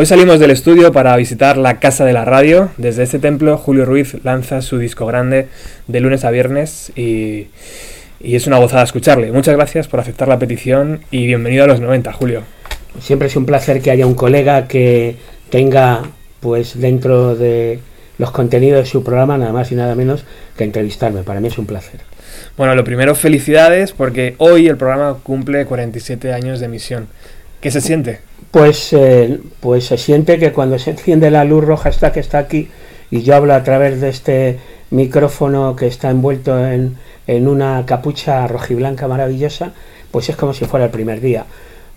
Hoy salimos del estudio para visitar la Casa de la Radio. Desde este templo, Julio Ruiz lanza su disco grande de lunes a viernes y, es una gozada escucharle. Muchas gracias por aceptar la petición y bienvenido a los 90, Julio. Siempre es un placer que haya un colega que tenga, pues dentro de los contenidos de su programa, nada más y nada menos que entrevistarme. Para mí es un placer. Bueno, lo primero, felicidades porque hoy el programa cumple 47 años de emisión. ¿Qué se siente? Pues, eh, pues se siente que cuando se enciende la luz roja esta que está aquí y yo hablo a través de este micrófono que está envuelto en, en una capucha rojiblanca maravillosa, pues es como si fuera el primer día.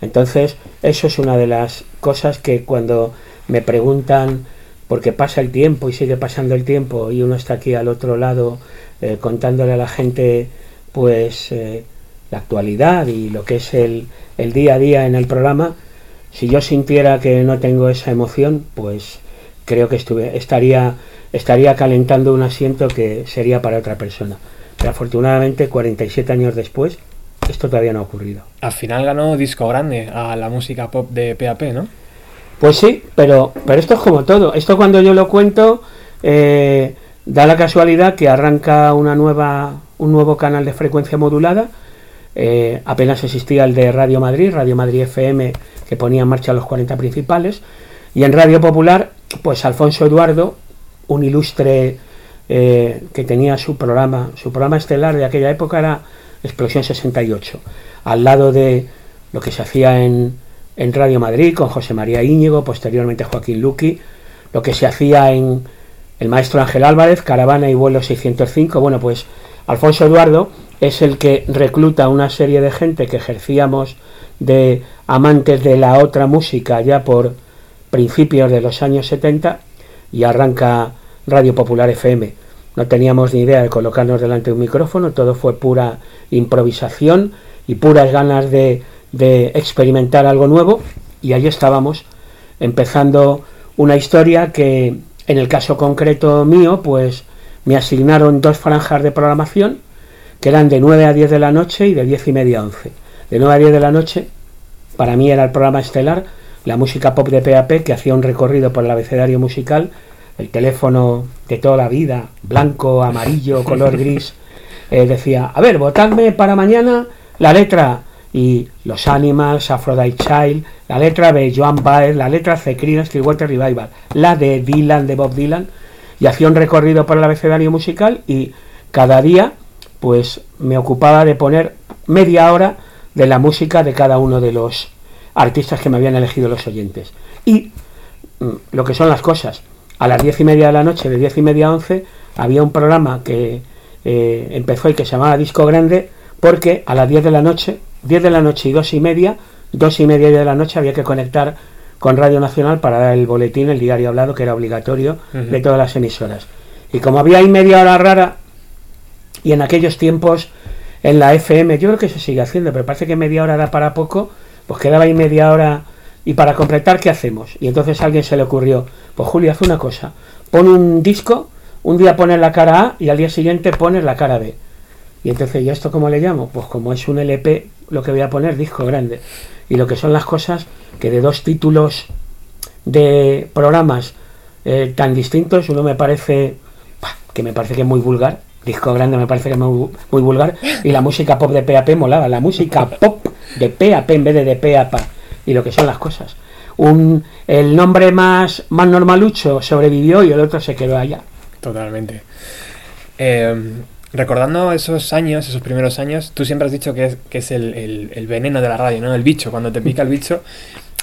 Entonces, eso es una de las cosas que cuando me preguntan, porque pasa el tiempo y sigue pasando el tiempo y uno está aquí al otro lado eh, contándole a la gente, pues, eh, la actualidad y lo que es el, el día a día en el programa, si yo sintiera que no tengo esa emoción, pues creo que estuve, estaría, estaría calentando un asiento que sería para otra persona. Pero afortunadamente, 47 años después, esto todavía no ha ocurrido. Al final ganó disco grande a la música pop de PAP, ¿no? Pues sí, pero, pero esto es como todo. Esto cuando yo lo cuento, eh, da la casualidad que arranca una nueva, un nuevo canal de frecuencia modulada eh, apenas existía el de Radio Madrid, Radio Madrid FM, que ponía en marcha los 40 principales, y en Radio Popular, pues Alfonso Eduardo, un ilustre eh, que tenía su programa, su programa estelar de aquella época era Explosión 68, al lado de lo que se hacía en, en Radio Madrid con José María Íñigo, posteriormente Joaquín Luqui, lo que se hacía en el maestro Ángel Álvarez, Caravana y Vuelo 605, bueno, pues Alfonso Eduardo es el que recluta a una serie de gente que ejercíamos de amantes de la otra música ya por principios de los años 70 y arranca Radio Popular FM. No teníamos ni idea de colocarnos delante de un micrófono, todo fue pura improvisación y puras ganas de, de experimentar algo nuevo y ahí estábamos empezando una historia que en el caso concreto mío pues me asignaron dos franjas de programación que eran de 9 a 10 de la noche y de 10 y media a 11. De 9 a 10 de la noche, para mí era el programa estelar, la música pop de PAP, que hacía un recorrido por el abecedario musical, el teléfono de toda la vida, blanco, amarillo, color gris, eh, decía, a ver, votadme para mañana la letra y Los Animals, Aphrodite Child, la letra de Joan Baez, la letra de Creedence Clearwater Revival, la de Dylan, de Bob Dylan, y hacía un recorrido por el abecedario musical y cada día pues me ocupaba de poner media hora de la música de cada uno de los artistas que me habían elegido los oyentes. Y mm, lo que son las cosas, a las diez y media de la noche, de diez y media a once, había un programa que eh, empezó y que se llamaba Disco Grande, porque a las diez de la noche, diez de la noche y dos y media, dos y media de la noche había que conectar con Radio Nacional para dar el boletín, el diario hablado, que era obligatorio de todas las emisoras. Y como había ahí media hora rara, y en aquellos tiempos, en la FM, yo creo que se sigue haciendo, pero parece que media hora da para poco, pues quedaba ahí media hora. Y para completar, ¿qué hacemos? Y entonces a alguien se le ocurrió, pues Julio, haz una cosa, pon un disco, un día pones la cara A y al día siguiente pones la cara B. Y entonces, ¿y esto cómo le llamo? Pues como es un LP, lo que voy a poner, disco grande. Y lo que son las cosas que de dos títulos de programas eh, tan distintos, uno me parece, que me parece que es muy vulgar, disco grande me parece que es muy, vulgar y la música pop de PAP molaba la música pop de PAP en vez de de PAP y lo que son las cosas. Un el nombre más más normalucho sobrevivió y el otro se quedó allá. Totalmente. Eh, recordando esos años esos primeros años tú siempre has dicho que es, que es el, el, veneno de la radio no el bicho cuando te pica el bicho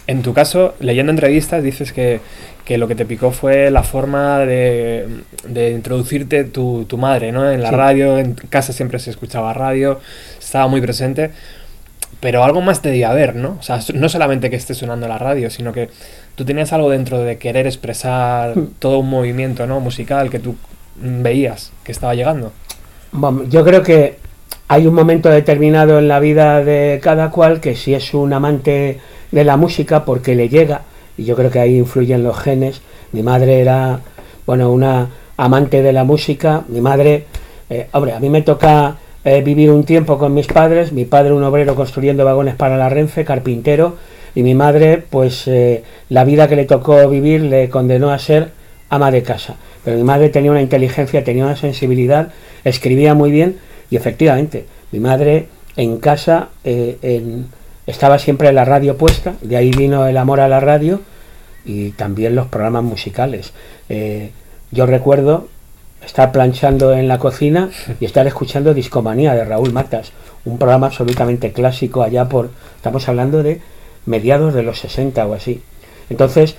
en tu caso leyendo entrevistas dices que que lo que te picó fue la forma de, introducirte tu, tu, madre, ¿no? En la radio, en casa siempre se escuchaba radio, estaba muy presente, pero algo más te debía haber, ¿no? O sea, no solamente que esté sonando la radio, sino que tú tenías algo dentro de querer expresar hmm. todo un movimiento, ¿no? Musical que tú veías que estaba llegando. Bueno, yo creo que hay un momento determinado en la vida de cada cual que si es un amante de la música porque le llega, y yo creo que ahí influyen los genes. Mi madre era, bueno, una amante de la música. Mi madre, eh, hombre, a mí me toca eh, vivir un tiempo con mis padres. Mi padre, un obrero construyendo vagones para la Renfe, carpintero, y mi madre, pues eh, la vida que le tocó vivir le condenó a ser ama de casa. Pero mi madre tenía una inteligencia, tenía una sensibilidad, escribía muy bien y efectivamente, mi madre en casa eh, estaba siempre la radio puesta, de ahí vino el amor a la radio y también los programas musicales. Eh, yo recuerdo estar planchando en la cocina y estar escuchando Discomanía de Raúl Matas, un programa absolutamente clásico allá por, estamos hablando de mediados de los 60 o así. Entonces,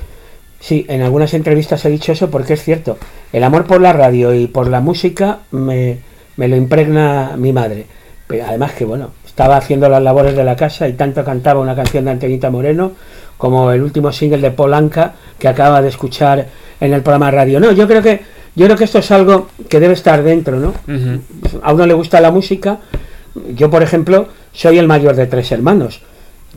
sí, en algunas entrevistas he dicho eso porque es cierto, el amor por la radio y por la música me, me lo impregna mi madre. Pero además que, bueno, estaba haciendo las labores de la casa y tanto cantaba una canción de Antenita Moreno como el último single de Polanca que acaba de escuchar en el programa de radio. No, yo creo que yo creo que esto es algo que debe estar dentro, ¿no? A uno le gusta la música. Yo, por ejemplo, soy el mayor de tres hermanos.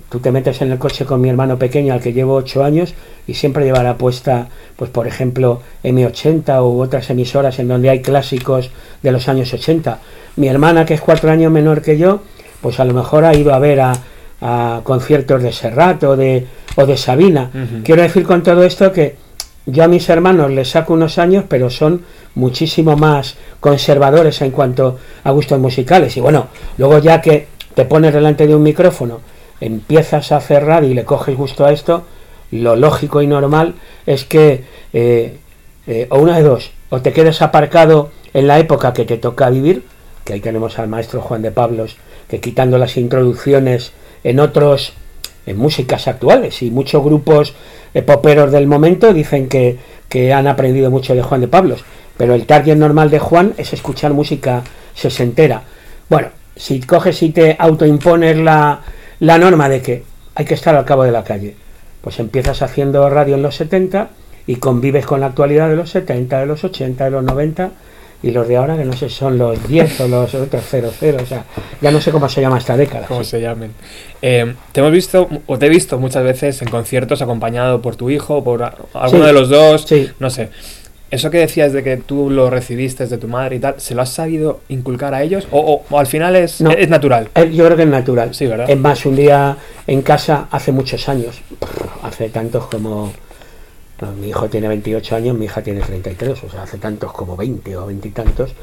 Tú te metes en el coche con mi hermano pequeño, al que llevo ocho años, y siempre llevará puesta, pues por ejemplo, M80 u otras emisoras en donde hay clásicos de los años 80. Mi hermana, que es cuatro años menor que yo, pues a lo mejor ha ido a ver a, conciertos de Serrat o de, o de Sabina. Quiero decir con todo esto que yo a mis hermanos les saco unos años, pero son muchísimo más conservadores en cuanto a gustos musicales. Y bueno, luego ya que te pones delante de un micrófono, empiezas a cerrar y le coges gusto a esto, lo lógico y normal es que, eh, eh, o una de dos, o te quedes aparcado en la época que te toca vivir, que ahí tenemos al maestro Juan de Pablos, que quitando las introducciones en otros, en músicas actuales y muchos grupos poperos del momento dicen que, han aprendido mucho de Juan de Pablos, pero el target normal de Juan es escuchar música sesentera. Bueno, si coges y te autoimpones la, la norma de que hay que estar al cabo de la calle, pues empiezas haciendo radio en los 70 y convives con la actualidad de los 70, de los 80, de los 90 y los de ahora que no sé son los 10 o los otros 00, o sea, ya no sé cómo se llama esta década. ¿Cómo se llamen? Eh, te hemos visto, o te he visto muchas veces en conciertos acompañado por tu hijo, por alguno de los dos, no sé. Eso que decías de que tú lo recibiste de tu madre y tal, ¿se lo has sabido inculcar a ellos? ¿O, al final es, es natural? Eh, yo creo que es natural. Sí, ¿verdad? Es más, un día en casa, hace muchos años, hace tantos como mi hijo tiene 28 años, mi hija tiene 33, o sea, hace tantos como 20 o 20 y tantos,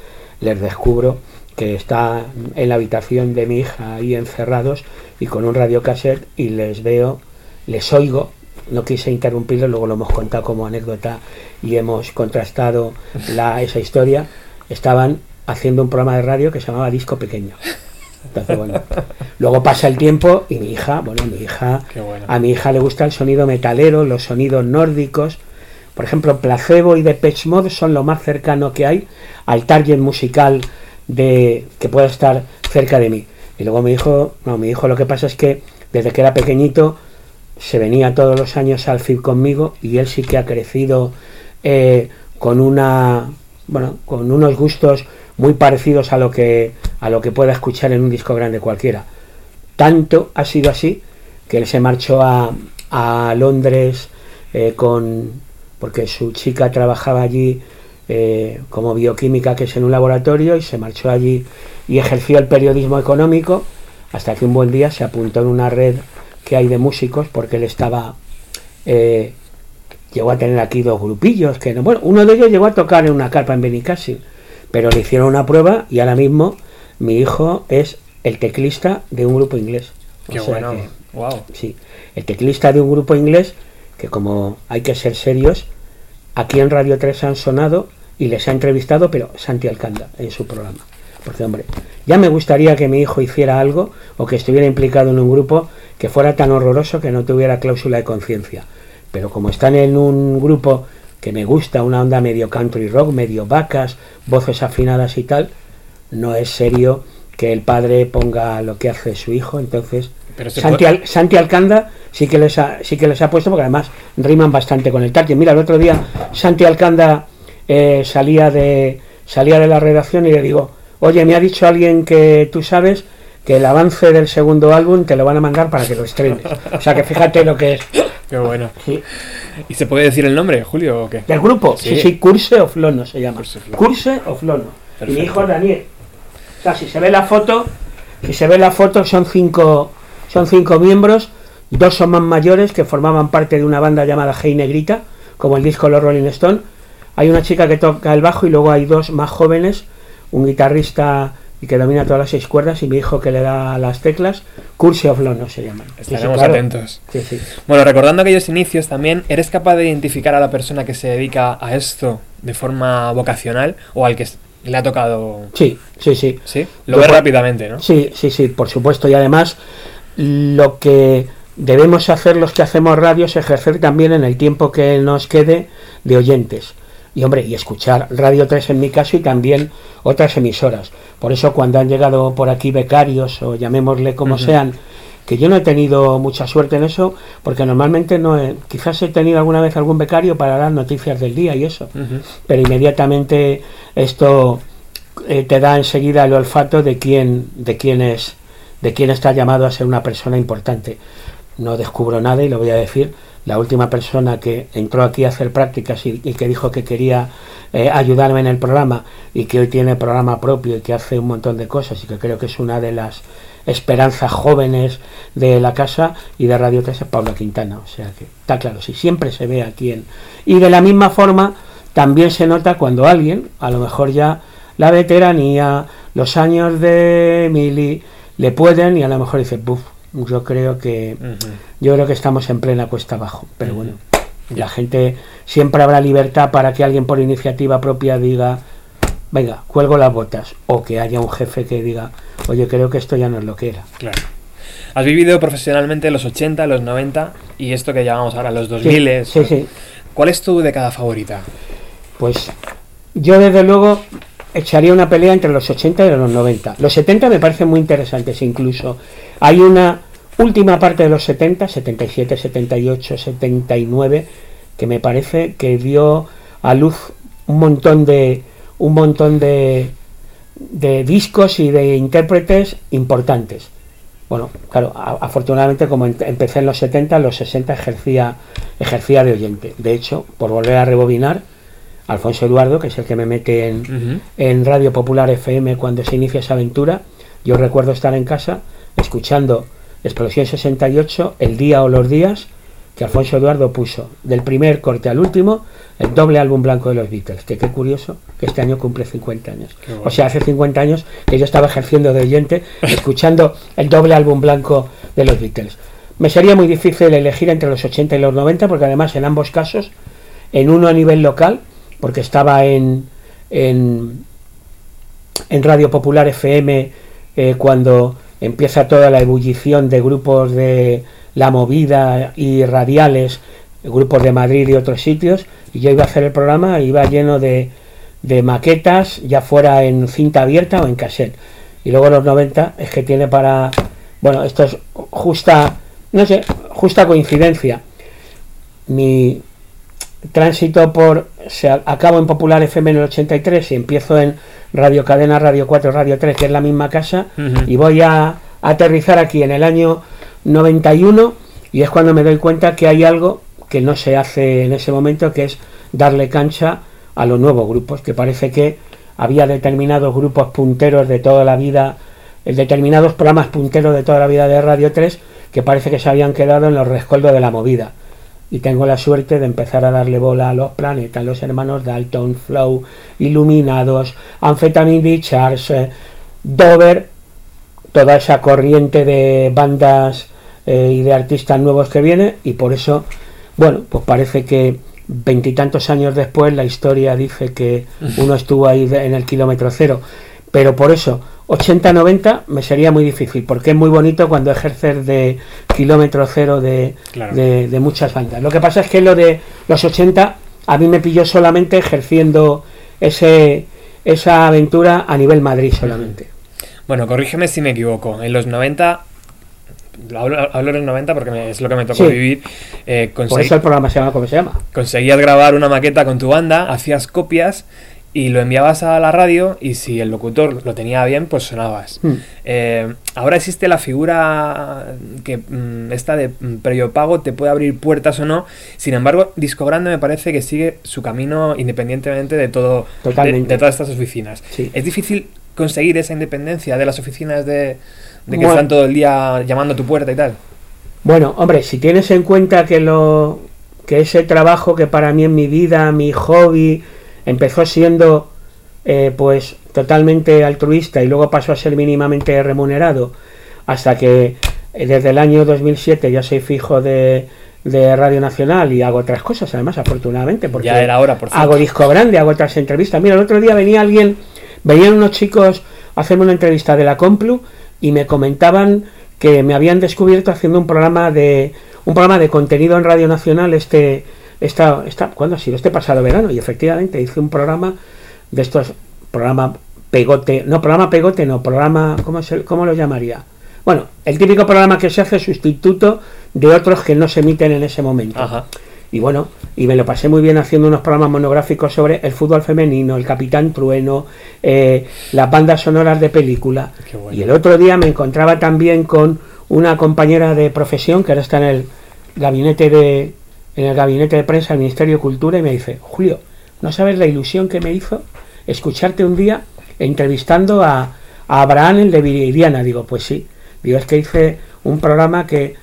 les descubro que está en la habitación de mi hija ahí encerrados y con un radiocassette y les veo, les oigo, no quise interrumpirlo, luego lo hemos contado como anécdota y hemos contrastado la, esa historia, estaban haciendo un programa de radio que se llamaba Disco Pequeño. Entonces, bueno, luego pasa el tiempo y mi hija, bueno, mi hija, a mi hija le gusta el sonido metalero, los sonidos nórdicos. Por ejemplo, Placebo y Depeche Mode son lo más cercano que hay al target musical de que pueda estar cerca de mí. Y luego mi hijo, no, mi hijo lo que pasa es que desde que era pequeñito se venía todos los años al FIB conmigo y él sí que ha crecido eh, con una, bueno, con unos gustos muy parecidos a lo que a lo que pueda escuchar en un disco grande cualquiera. Tanto ha sido así que él se marchó a, a Londres eh, con porque su chica trabajaba allí eh, como bioquímica que es en un laboratorio y se marchó allí y ejerció el periodismo económico hasta que un buen día se apuntó en una red que hay de músicos porque él estaba eh, llegó a tener aquí dos grupillos que no, bueno uno de ellos llegó a tocar en una carpa en Benicassim pero le hicieron una prueba y ahora mismo mi hijo es el teclista de un grupo inglés. Qué bueno. wow. Sí, el teclista de un grupo inglés que como hay que ser serios, aquí en Radio 3 han sonado y les ha entrevistado, pero Santi Alcanda en su programa. Porque, hombre, ya me gustaría que mi hijo hiciera algo o que estuviera implicado en un grupo que fuera tan horroroso que no tuviera cláusula de conciencia. Pero como están en un grupo que me gusta, una onda medio country rock, medio vacas, voces afinadas y tal, no es serio que el padre ponga lo que hace su hijo, entonces Santi, Alcanda sí que les ha, sí que les ha puesto porque además riman bastante con el target. Mira, el otro día Santi Alcanda eh, salía de salía de la redacción y le digo, oye, me ha dicho alguien que tú sabes que el avance del segundo álbum te lo van a mandar para que lo estrenes. O sea que fíjate lo que es. Qué bueno. ¿Y se puede decir el nombre, Julio, o qué? ¿Del grupo? Sí, sí, Curse of Lono se llama. Curse of Lono. Y mi hijo Daniel. O sea, si se ve la foto, si se ve la foto son cinco, son cinco miembros. Dos son más mayores que formaban parte de una banda llamada Hey Negrita, como el disco Los Rolling Stone. Hay una chica que toca el bajo y luego hay dos más jóvenes, un guitarrista y que domina todas las seis cuerdas y mi hijo que le da las teclas, Curse of no se llaman. Estaremos atentos. Bueno, recordando aquellos inicios también, ¿eres capaz de identificar a la persona que se dedica a esto de forma vocacional o al que le ha tocado? Sí, sí, sí. ¿Sí? Lo ves rápidamente, ¿no? Sí, sí, sí, por supuesto. Y además, lo que debemos hacer los que hacemos radio es ejercer también en el tiempo que nos quede de oyentes y hombre, y escuchar Radio 3 en mi caso y también otras emisoras. Por eso cuando han llegado por aquí becarios o llamémosle como sean, que yo no he tenido mucha suerte en eso, porque normalmente no he, quizás he tenido alguna vez algún becario para dar noticias del día y eso, pero inmediatamente esto eh, te da enseguida el olfato de quién, de quién es, de quién está llamado a ser una persona importante. No descubro nada y lo voy a decir. La última persona que entró aquí a hacer prácticas y, que dijo que quería eh, ayudarme en el programa y que hoy tiene programa propio y que hace un montón de cosas y que creo que es una de las esperanzas jóvenes de la casa y de Radio 3 es Pablo Quintana. O sea que está claro, si siempre se ve aquí en... Y de la misma forma también se nota cuando alguien, a lo mejor ya la veteranía, los años de Mili, le pueden y a lo mejor dice, buf, yo creo que yo creo que estamos en plena cuesta abajo pero bueno la gente siempre habrá libertad para que alguien por iniciativa propia diga venga cuelgo las botas o que haya un jefe que diga oye creo que esto ya no es lo que era claro has vivido profesionalmente los 80 los 90 y esto que llamamos ahora los 2000 sí, sí, ¿cuál es tu década favorita? pues yo desde luego echaría una pelea entre los 80 y los 90. Los 70 me parecen muy interesantes incluso. Hay una última parte de los 70, 77, 78, 79, que me parece que dio a luz un montón de un montón de, de discos y de intérpretes importantes. Bueno, claro, afortunadamente como empecé en los 70, los 60 ejercía, ejercía de oyente. De hecho, por volver a rebobinar, Alfonso Eduardo, que es el que me mete en, en Radio Popular FM cuando se inicia esa aventura. Yo recuerdo estar en casa escuchando Explosión 68, El día o los días, que Alfonso Eduardo puso del primer corte al último, el doble álbum blanco de los Beatles. Que qué curioso que este año cumple 50 años. O sea, hace 50 años que yo estaba ejerciendo de oyente, escuchando el doble álbum blanco de los Beatles. Me sería muy difícil elegir entre los 80 y los 90, porque además en ambos casos, en uno a nivel local, porque estaba en, en, Radio Popular FM eh, cuando empieza toda la ebullición de grupos de la movida y radiales, grupos de Madrid y otros sitios, y yo iba a hacer el programa, iba lleno de, de maquetas, ya fuera en cinta abierta o en cassette. Y luego los 90 es que tiene para, bueno, esto es justa, no sé, justa coincidencia. Mi, tránsito por se acabo en Popular FM en el 83 y empiezo en Radio Cadena, Radio 4, Radio 3, que es la misma casa, y voy a, aterrizar aquí en el año 91 y es cuando me doy cuenta que hay algo que no se hace en ese momento, que es darle cancha a los nuevos grupos, que parece que había determinados grupos punteros de toda la vida, determinados programas punteros de toda la vida de Radio 3, que parece que se habían quedado en los rescoldos de la movida. Y tengo la suerte de empezar a darle bola a los planetas, los hermanos Dalton, Flow, Iluminados, Amphetamine Charles, eh, Dover, toda esa corriente de bandas eh, y de artistas nuevos que viene y por eso, bueno, pues parece que veintitantos años después la historia dice que uno estuvo ahí en el kilómetro cero, pero por eso 80-90 me sería muy difícil, porque es muy bonito cuando ejercer de kilómetro cero de, de, muchas bandas. Lo que pasa es que lo de los 80 a mí me pilló solamente ejerciendo ese, esa aventura a nivel Madrid solamente. Bueno, corrígeme si me equivoco. En los 90 Hablo, en los 90 porque es lo que me tocó vivir. Eh, Por eso el programa se llama como se llama. Conseguías grabar una maqueta con tu banda, hacías copias y lo enviabas a la radio y si el locutor lo tenía bien, pues sonabas. Hmm. Eh, ahora existe la figura que mm, esta de mm, previo pago te puede abrir puertas o no. Sin embargo, Disco Grande me parece que sigue su camino independientemente de todo de, todas estas oficinas. Es difícil conseguir esa independencia de las oficinas de, que están todo el día llamando a tu puerta y tal. Bueno, hombre, si tienes en cuenta que lo que ese trabajo que para mí en mi vida, mi hobby, empezó siendo eh, pues totalmente altruista y luego pasó a ser mínimamente remunerado hasta que eh, desde el año 2007 ya soy fijo de, de Radio Nacional y hago otras cosas, además, afortunadamente, porque Ya era hora, por hago disco grande, hago otras entrevistas. Mira, el otro día venía alguien, venían unos chicos a hacerme una entrevista de la Complu y me comentaban que me habían descubierto haciendo un programa de un programa de contenido en Radio Nacional este esta, esta ¿cuándo ha sido? Este pasado verano y efectivamente hice un programa de estos programa pegote, no programa pegote, no programa ¿cómo se, cómo lo llamaría? Bueno, el típico programa que se hace sustituto de otros que no se emiten en ese momento. Ajá. Y bueno, y me lo pasé muy bien haciendo unos programas monográficos sobre el fútbol femenino, el Capitán Trueno, eh, las bandas sonoras de película. Bueno. Y el otro día me encontraba también con una compañera de profesión que ahora está en el gabinete de en el gabinete de prensa del Ministerio de Cultura y me dice, Julio, ¿no sabes la ilusión que me hizo escucharte un día entrevistando a, a Abraham el de Viridiana? Digo, pues sí. Digo, es que hice un programa que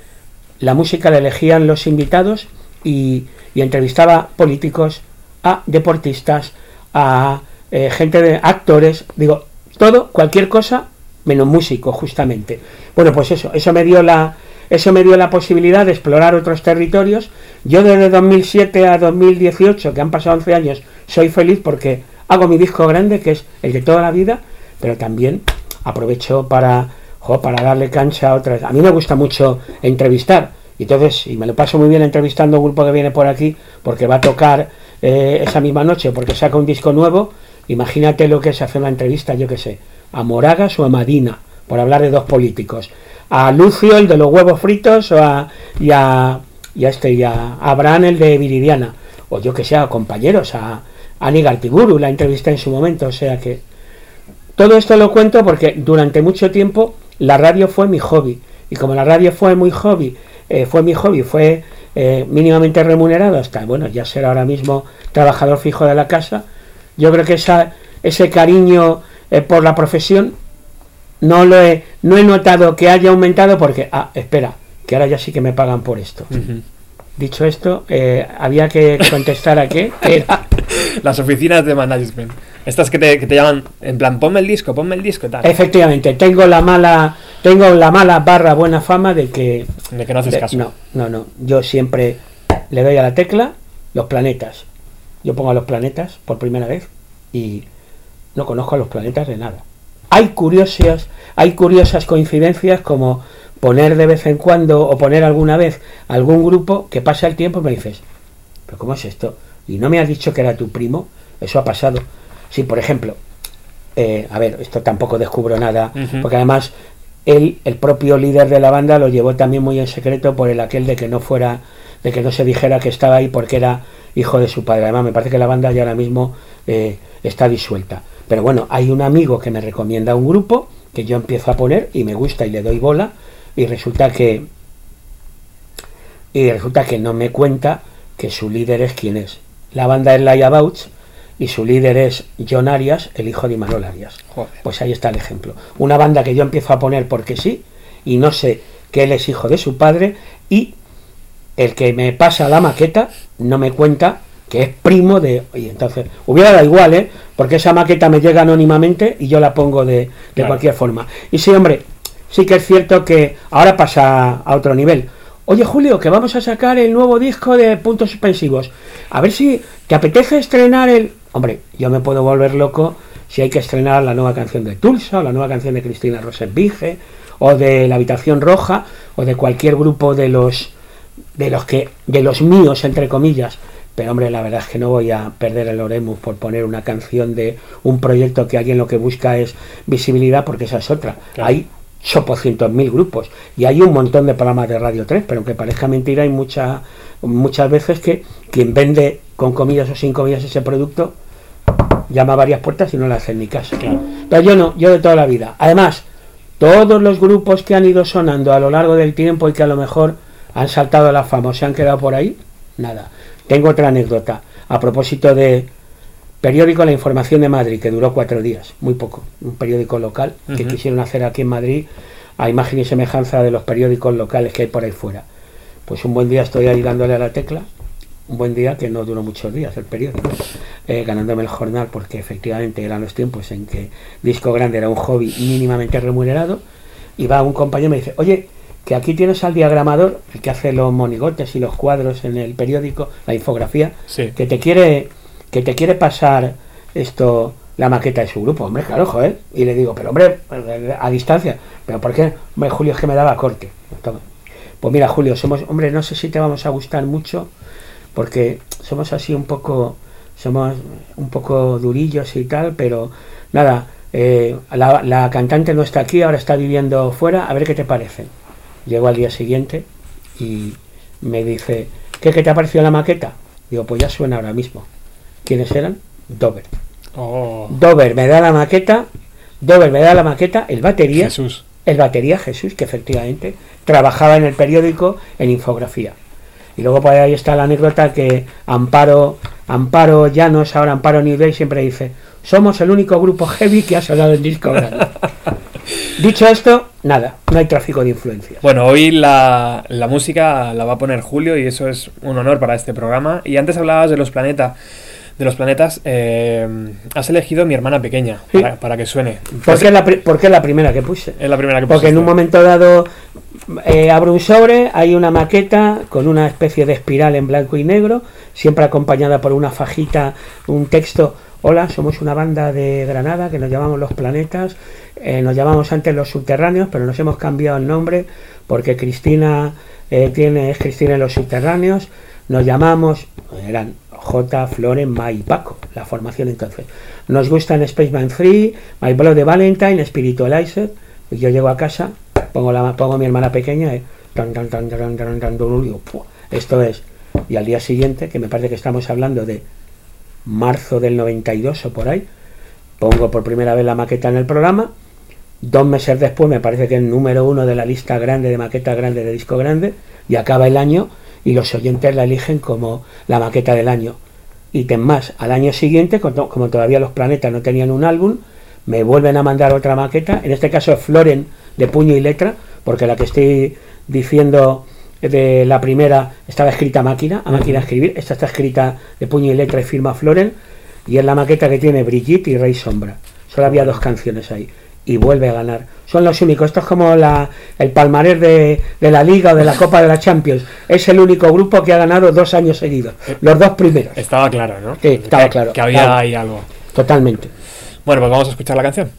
la música la elegían los invitados y, entrevistaba políticos, a deportistas, a eh, gente de actores, digo, todo, cualquier cosa, menos músico, justamente. Bueno, pues eso, eso me dio la, eso me dio la posibilidad de explorar otros territorios. Yo desde 2007 a 2018, que han pasado 11 años, soy feliz porque hago mi disco grande, que es el de toda la vida, pero también aprovecho para, para darle cancha a otras. A mí me gusta mucho entrevistar, y entonces, y me lo paso muy bien entrevistando a un grupo que viene por aquí, porque va a tocar eh, esa misma noche, porque saca un disco nuevo. Imagínate lo que es hacer una entrevista, yo qué sé, a Moragas o a Madina, por hablar de dos políticos. A Lucio, el de los huevos fritos, o a, y, a, y a este, y a Abraham, el de Viridiana. O yo que sé, a compañeros, a Ani Gartiburu, la entrevista en su momento. O sea que todo esto lo cuento porque durante mucho tiempo la radio fue mi hobby. Y como la radio fue muy hobby, eh, fue mi hobby, fue eh, mínimamente remunerado hasta, bueno, ya ser ahora mismo trabajador fijo de la casa, yo creo que esa, ese cariño eh, por la profesión no lo he, no he notado que haya aumentado porque, ah, espera, que ahora ya sí que me pagan por esto. Dicho esto, eh, había que contestar a qué. Las oficinas de management. Estas que te, que te llaman, en plan, ponme el disco, ponme el disco, tal. Efectivamente, tengo la mala, tengo la mala barra buena fama de que De que no haces de- caso. no, no, no. Yo siempre le doy a la tecla los planetas. Yo pongo a los planetas por primera vez y no conozco a los planetas de nada. Hay curiosas, hay curiosas coincidencias como poner de vez en cuando o poner alguna vez algún grupo que pasa el tiempo y me dices, pero ¿cómo es esto? Y no me has dicho que era tu primo, eso ha pasado. Sí, por ejemplo, eh, a ver, esto tampoco descubro nada, porque además él, el propio líder de la banda, lo llevó también muy en secreto por el aquel de que no fuera, de que no se dijera que estaba ahí porque era hijo de su padre. Además, me parece que la banda ya ahora mismo eh, está disuelta. Pero bueno, hay un amigo que me recomienda un grupo que yo empiezo a poner y me gusta y le doy bola y resulta que y resulta que no me cuenta que su líder es quien es. La banda es Layabouts y su líder es John Arias, el hijo de Imanol Arias. Joder. Pues ahí está el ejemplo. Una banda que yo empiezo a poner porque sí, y no sé que él es hijo de su padre, y el que me pasa la maqueta no me cuenta que es primo de... Y entonces, hubiera dado igual, ¿eh? Porque esa maqueta me llega anónimamente y yo la pongo de, de Claro. cualquier forma. Y sí, hombre, sí que es cierto que ahora pasa a otro nivel. Oye, Julio, que vamos a sacar el nuevo disco de puntos suspensivos. A ver si te apetece estrenar el... Hombre, yo me puedo volver loco si hay que estrenar la nueva canción de Tulsa, o la nueva canción de Cristina Rosenbige, o de La Habitación Roja, o de cualquier grupo de los de los que de los míos entre comillas pero hombre la verdad es que no voy a perder el Oremus por poner una canción de un proyecto que alguien lo que busca es visibilidad porque esa es otra Claro. hay chopocientos mil grupos y hay un montón de programas de Radio 3 pero aunque parezca mentira hay mucha, muchas veces que quien vende con comillas o sin comillas ese producto llama a varias puertas y no le hacen ni caso Claro. pero yo no, yo de toda la vida. Además, todos los grupos que han ido sonando a lo largo del tiempo y que a lo mejor han saltado a la fama o se han quedado por ahí, nada. Tengo otra anécdota. A propósito de periódico La Información de Madrid, que duró cuatro días, muy poco. Un periódico local que quisieron hacer aquí en Madrid a imagen y semejanza de los periódicos locales que hay por ahí fuera. Pues un buen día estoy ahí dándole a la tecla, un buen día que no duró muchos días el periódico, eh, ganándome el jornal porque efectivamente eran los tiempos en que disco grande era un hobby mínimamente remunerado y va un compañero y me dice, oye, que aquí tienes al diagramador, el que hace los monigotes y los cuadros en el periódico, la infografía, Sí. que te quiere que te quiere pasar esto la maqueta de su grupo, hombre, claro, joder. Y le digo, pero hombre, a distancia, pero ¿por qué? Hombre, Julio es que me daba corte. Toma. Pues mira, Julio, somos, hombre, no sé si te vamos a gustar mucho, porque somos así un poco, somos un poco durillos y tal, pero nada, eh, la, la cantante no está aquí, ahora está viviendo fuera, a ver qué te parece. Llego al día siguiente y me dice, ¿qué, qué te ha parecido la maqueta? Digo, pues ya suena ahora mismo. ¿Quiénes eran? Dover. Oh, Dover me da la maqueta, Dover me da la maqueta, el batería, Jesús. el batería Jesús, que efectivamente trabajaba en el periódico en infografía. Y luego por ahí está la anécdota que Amparo, Amparo Llanos, ahora Amparo New Day, siempre dice, somos el único grupo heavy que ha sonado en disco grande. Dicho esto, nada, no hay tráfico de influencia. Bueno, hoy la, la música la va a poner Julio y eso es un honor para este programa. Y antes hablabas de los planetas. De los planetas, eh, has elegido mi hermana pequeña Sí. para, para que suene. ¿Por qué, es la, pri- por qué es la primera que puse? Es la primera que Porque en un momento dado eh, abro un sobre, hay una maqueta con una especie de espiral en blanco y negro, siempre acompañada por una fajita, un texto. Hola, somos una banda de Granada que nos llamamos Los Planetas, eh, nos llamamos antes Los Subterráneos, pero nos hemos cambiado el nombre porque Cristina eh, tiene, es Cristina en Los Subterráneos, nos llamamos, eran J, Floren, Ma y Paco, la formación entonces. Nos gustan Spaceman 3, My Blood de Valentine, Spiritualizer, yo llego a casa, pongo la pongo a mi hermana pequeña, esto es. Y al día siguiente, que me parece que estamos hablando de marzo del 92 o por ahí, pongo por primera vez la maqueta en el programa. Dos meses después me parece que el número uno de la lista grande de maqueta grande de disco grande y acaba el año y los oyentes la eligen como la maqueta del año. Y ten más, al año siguiente, como todavía los planetas no tenían un álbum, me vuelven a mandar otra maqueta, en este caso es Floren de puño y letra, porque la que estoy diciendo de la primera estaba escrita a máquina, a máquina de escribir, esta está escrita de puño y letra y firma Floren, y es la maqueta que tiene Brigitte y Rey Sombra. Solo había dos canciones ahí. Y vuelve a ganar. Son los únicos. Esto es como la, el palmarés de, de la Liga o de la Copa de la Champions. Es el único grupo que ha ganado dos años seguidos. Los dos primeros. Estaba claro, ¿no? Sí, estaba Que- claro, Que había claro. ahí algo. Totalmente. Bueno, pues vamos a escuchar la canción.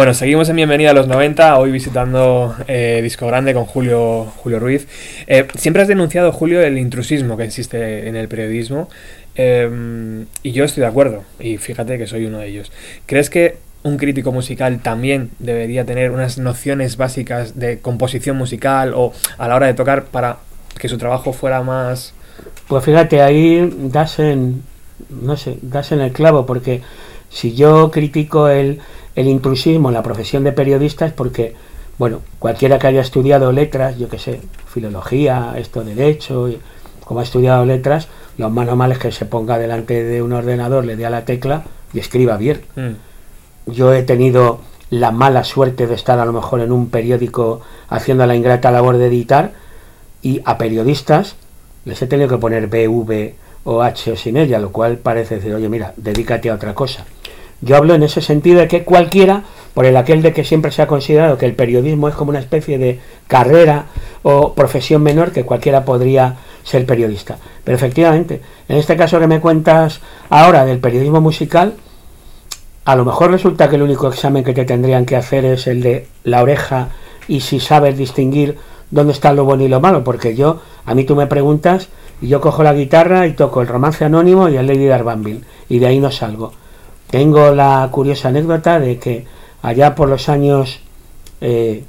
Bueno, seguimos en Bienvenida a los 90, hoy visitando eh, Disco Grande con Julio, Julio Ruiz. Eh, siempre has denunciado, Julio, el intrusismo que existe en el periodismo eh, y yo estoy de acuerdo, y fíjate que soy uno de ellos. ¿Crees que un crítico musical también debería tener unas nociones básicas de composición musical o a la hora de tocar para que su trabajo fuera más... Pues fíjate, ahí das en, no sé, das en el clavo, porque si yo critico el, el intrusismo en la profesión de periodista es porque, bueno, cualquiera que haya estudiado letras, yo que sé, filología, esto derecho, y como ha estudiado letras, lo más normal es que se ponga delante de un ordenador, le dé a la tecla y escriba bien. Mm, Yo he tenido la mala suerte de estar a lo mejor en un periódico haciendo la ingrata labor de editar y a periodistas les he tenido que poner BV o H o sin ella, lo cual parece decir, oye, mira, dedícate a otra cosa. Yo hablo en ese sentido de que cualquiera, por el aquel de que siempre se ha considerado que el periodismo es como una especie de carrera o profesión menor que cualquiera podría ser periodista. Pero efectivamente, en este caso que me cuentas ahora del periodismo musical, a lo mejor resulta que el único examen que te tendrían que hacer es el de la oreja y si sabes distinguir dónde está lo bueno y lo malo, porque yo, a mí tú me preguntas y yo cojo la guitarra y toco el romance anónimo y el Lady Darbanville y de ahí no salgo. Tengo la curiosa anécdota de que allá por los años eh,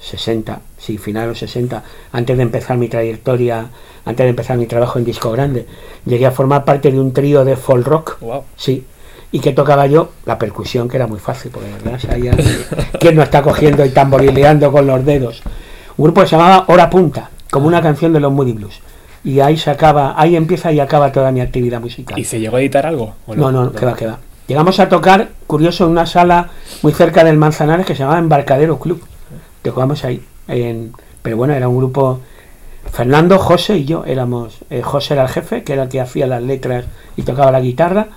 60, sí, finales 60, antes de empezar mi trayectoria, antes de empezar mi trabajo en disco grande, llegué a formar parte de un trío de folk rock wow. Sí. Y que tocaba yo la percusión, que era muy fácil, porque verdad sabía quién no está cogiendo y tamborileando con los dedos. Un grupo que se llamaba Hora Punta, como una canción de los Moody Blues. Y ahí se acaba, ahí empieza y acaba toda mi actividad musical. ¿Y se llegó a editar algo? ¿O No, no, que va, que va. Llegamos a tocar, curioso, en una sala muy cerca del Manzanares que se llamaba Embarcadero Club. Tocamos ahí. En, pero bueno, era un grupo. Fernando, José y yo éramos. eh, José era el jefe, que era el que hacía las letras y tocaba la guitarra.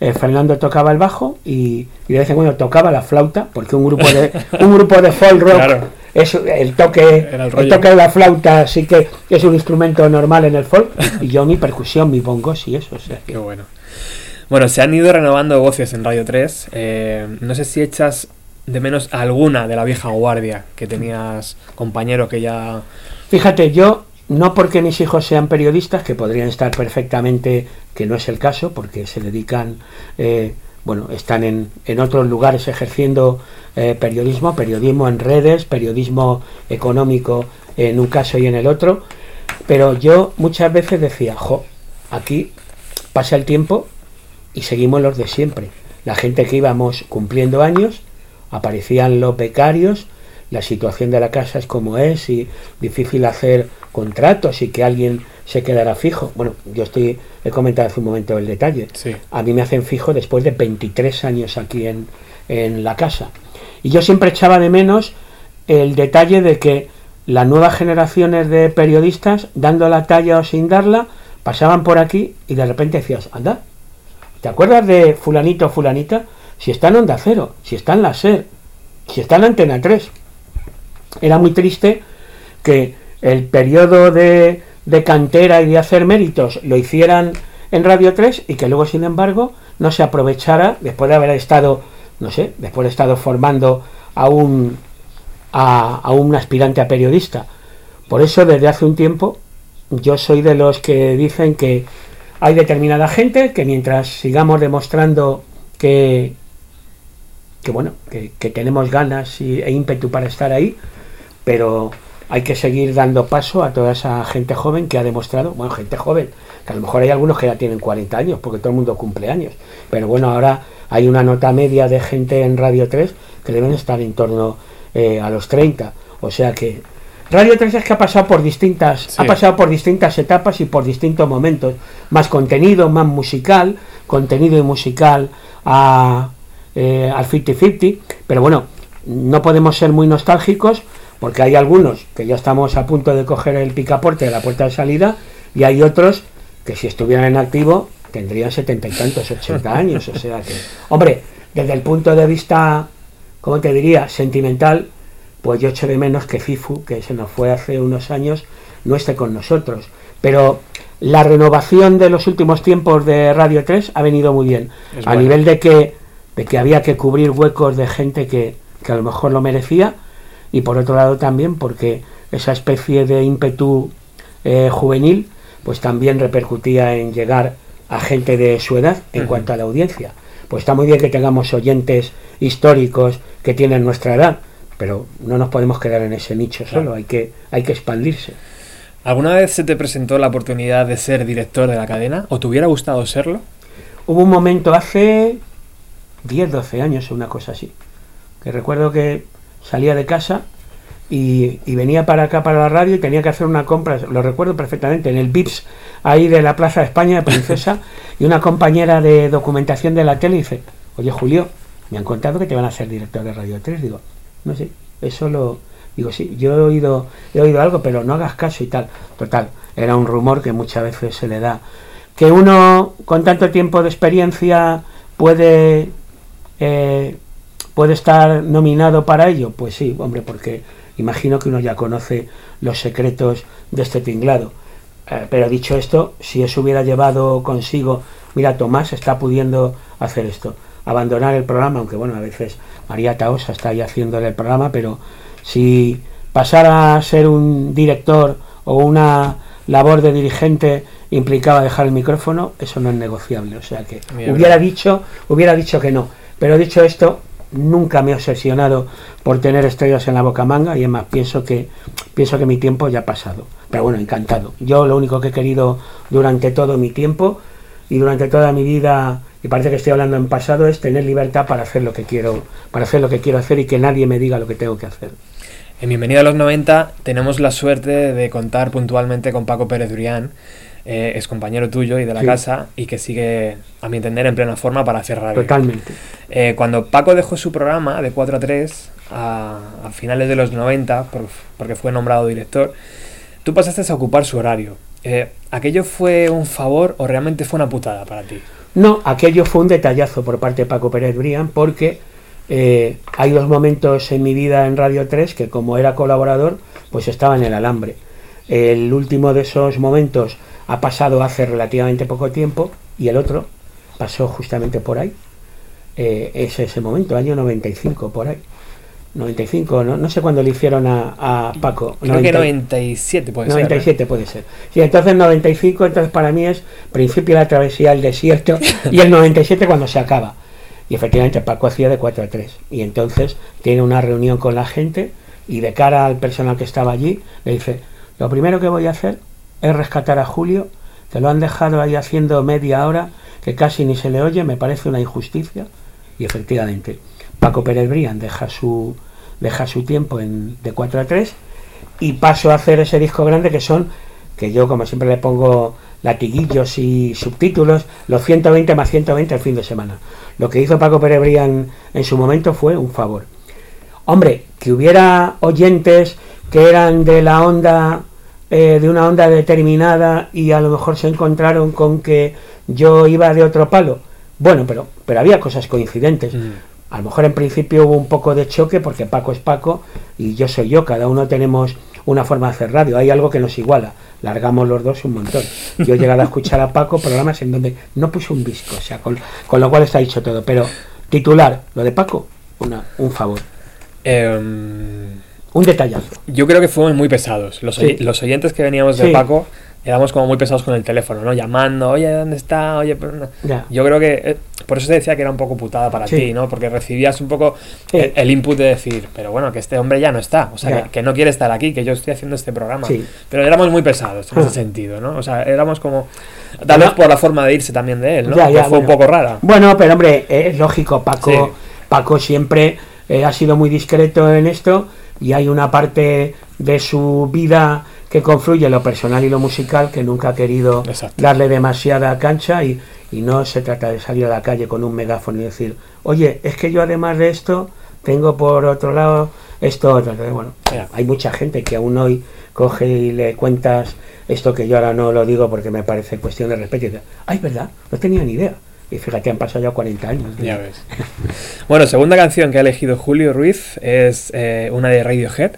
Eh, Fernando tocaba el bajo y, y de vez en cuando tocaba la flauta, porque un grupo de un grupo de folk rock Claro. es el toque el toque de la flauta sí que es un instrumento normal en el folk y yo mi percusión, mi bongos y eso. O sea, Qué bueno. Bueno, se han ido renovando voces en Radio 3. eh, no sé si echas de menos alguna de la vieja guardia que tenías compañeros que ya... Fíjate, yo no porque mis hijos sean periodistas, que podrían estar perfectamente, que no es el caso, porque se dedican, eh, bueno, están en, en otros lugares ejerciendo eh, periodismo, periodismo en redes, periodismo económico en un caso y en el otro, pero yo muchas veces decía, jo, aquí pasa el tiempo y seguimos los de siempre. La gente que íbamos cumpliendo años, aparecían los becarios, la situación de la casa es como es y difícil hacer contratos y que alguien se quedara fijo. Bueno, yo estoy, he comentado hace un momento el detalle. Sí. A mí me hacen fijo después de 23 años aquí en, en la casa. Y yo siempre echaba de menos el detalle de que las nuevas generaciones de periodistas, dando la talla o sin darla, pasaban por aquí y de repente decías, anda, ¿te acuerdas de fulanito o fulanita? Si está en Onda Cero, si está en la SER, si está en Antena 3. Era muy triste que el periodo de, de cantera y de hacer méritos lo hicieran en Radio 3 y que luego, sin embargo, no se aprovechara después de haber estado, no sé, después de estado formando a un, a un aspirante a periodista. Por eso, desde hace un tiempo, yo soy de los que dicen que hay determinada gente que mientras sigamos demostrando que, bueno, que, que tenemos ganas y, e ímpetu para estar ahí, pero hay que seguir dando paso a toda esa gente joven que ha demostrado, bueno, gente joven, que a lo mejor hay algunos que ya tienen 40 años, porque todo el mundo cumple años, pero bueno, ahora hay una nota media de gente en Radio 3 que deben estar en torno eh, a los 30, o sea que Radio 3 es que ha pasado por distintas, Sí. ha pasado por distintas etapas y por distintos momentos, más contenido, más musical, contenido y musical a, eh, al 50-50, pero bueno, no podemos ser muy nostálgicos porque hay algunos que ya estamos a punto de coger el picaporte de la puerta de salida y hay otros que si estuvieran en activo tendrían setenta y tantos, ochenta años, o sea que, hombre, desde el punto de vista, ¿cómo te diría?, sentimental, pues yo echo de menos que FIFU, que se nos fue hace unos años, no esté con nosotros. Pero la renovación de los últimos tiempos de Radio 3 ha venido muy bien. Es a bueno. nivel de que, de que había que cubrir huecos de gente que, que a lo mejor lo merecía. Y por otro lado también porque esa especie de ímpetu eh, juvenil pues también repercutía en llegar a gente de su edad en cuanto a la audiencia. Pues está muy bien que tengamos oyentes históricos que tienen nuestra edad, pero no nos podemos quedar en ese nicho Claro. solo, hay que, hay que expandirse. ¿Alguna vez se te presentó la oportunidad de ser director de la cadena? ¿O te hubiera gustado serlo? Hubo un momento hace 10, 12 años, una cosa así, que recuerdo que salía de casa y, y venía para acá, para la radio, y tenía que hacer una compra, lo recuerdo perfectamente, en el VIPS, ahí de la Plaza de España de Princesa, y una compañera de documentación de la tele dice, oye Julio, me han contado que te van a ser director de Radio 3, digo, no sé, eso lo... Digo, sí, yo he oído, he oído algo, pero no hagas caso y tal. Total, era un rumor que muchas veces se le da. Que uno con tanto tiempo de experiencia puede, eh, puede estar nominado para ello. Pues sí, hombre, porque imagino que uno ya conoce los secretos de este tinglado. Eh, pero dicho esto, si eso hubiera llevado consigo, mira, Tomás está pudiendo hacer esto, abandonar el programa, aunque bueno, a veces María Taosa está ahí haciéndole el programa, pero si pasara a ser un director o una labor de dirigente implicaba dejar el micrófono, eso no es negociable. O sea que Mira, hubiera dicho, hubiera dicho que no. Pero dicho esto, nunca me he obsesionado por tener estrellas en la boca manga y es más, pienso que, pienso que mi tiempo ya ha pasado. Pero bueno, encantado. Yo lo único que he querido durante todo mi tiempo y durante toda mi vida, y parece que estoy hablando en pasado, es tener libertad para hacer lo que quiero, para hacer lo que quiero hacer y que nadie me diga lo que tengo que hacer. En Bienvenido a los 90 tenemos la suerte de contar puntualmente con Paco Pérez Durián, eh, es compañero tuyo y de la Sí. casa y que sigue, a mi entender, en plena forma para hacer radio. Totalmente. Eh, cuando Paco dejó su programa de 4 a 3 a, a finales de los 90, por- porque fue nombrado director, tú pasaste a ocupar su horario. Eh, ¿Aquello fue un favor o realmente fue una putada para ti? No, aquello fue un detallazo por parte de Paco Pérez Brián porque eh, hay dos momentos en mi vida en Radio 3 que como era colaborador pues estaba en el alambre. El último de esos momentos ha pasado hace relativamente poco tiempo y el otro pasó justamente por ahí. Eh, es ese momento, año 95 por ahí. 95, no, no sé cuándo le hicieron a, a Paco. Creo que 90 97 puede ser. ¿eh? 97 puede ser. Sí, entonces 95, entonces para mí es principio de la travesía del desierto y el 97 cuando se acaba. Y efectivamente Paco hacía de 4 a 3. Y entonces tiene una reunión con la gente y de cara al personal que estaba allí le dice, lo primero que voy a hacer es rescatar a Julio, que lo han dejado ahí haciendo media hora, que casi ni se le oye, me parece una injusticia. Y efectivamente, Paco Pérez Brián deja su, deja su tiempo en, de 4 a 3 y paso a hacer ese disco grande que son, que yo como siempre le pongo latiguillos y subtítulos, los 120 más 120 el fin de semana. Lo que hizo Paco Pérez en su momento fue un favor. Hombre, que hubiera oyentes que eran de la onda, eh, de una onda determinada y a lo mejor se encontraron con que yo iba de otro palo. Bueno, pero, pero había cosas coincidentes. Mm. A lo mejor en principio hubo un poco de choque porque Paco es Paco y yo soy yo, cada uno tenemos una forma de hacer radio, hay algo que nos iguala, largamos los dos un montón. Yo he llegado a escuchar a Paco programas en donde no puso un disco, o sea, con, con lo cual está dicho todo, pero titular, lo de Paco, una, un favor, Em, un detallazo. yo creo que fuimos muy pesados. Los, Sí. los oyentes que veníamos de Sí. Paco éramos como muy pesados con el teléfono, ¿no? Llamando, oye, ¿dónde está? Oye, pero no". Yo creo que eh, por eso te decía que era un poco putada para Sí. ti, ¿no? Porque recibías un poco Sí. el, el input de decir, pero bueno, que este hombre ya no está, o sea, que, que no quiere estar aquí, que yo estoy haciendo este programa. Sí. Pero éramos muy pesados en Ah. ese sentido, ¿no? O sea, éramos como, tal vez por la forma de irse también de él, ¿no? Ya, que fue un bueno. poco rara. Bueno, pero hombre, eh, es lógico, Paco. Paco siempre eh, ha sido muy discreto en esto y hay una parte de su vida que confluye lo personal y lo musical que nunca ha querido Exacto. darle demasiada cancha y, y no se trata de salir a la calle con un megáfono y decir, oye, es que yo además de esto tengo por otro lado esto otro. Entonces, bueno, hay mucha gente que aún hoy coge y le cuentas esto que yo ahora no lo digo porque me parece cuestión de respeto y dice, ay, ¿verdad? No tenía ni idea. Y fíjate, han pasado ya 40 años. Ya ves. Bueno, segunda canción que ha elegido Julio Ruiz es eh, una de Radiohead,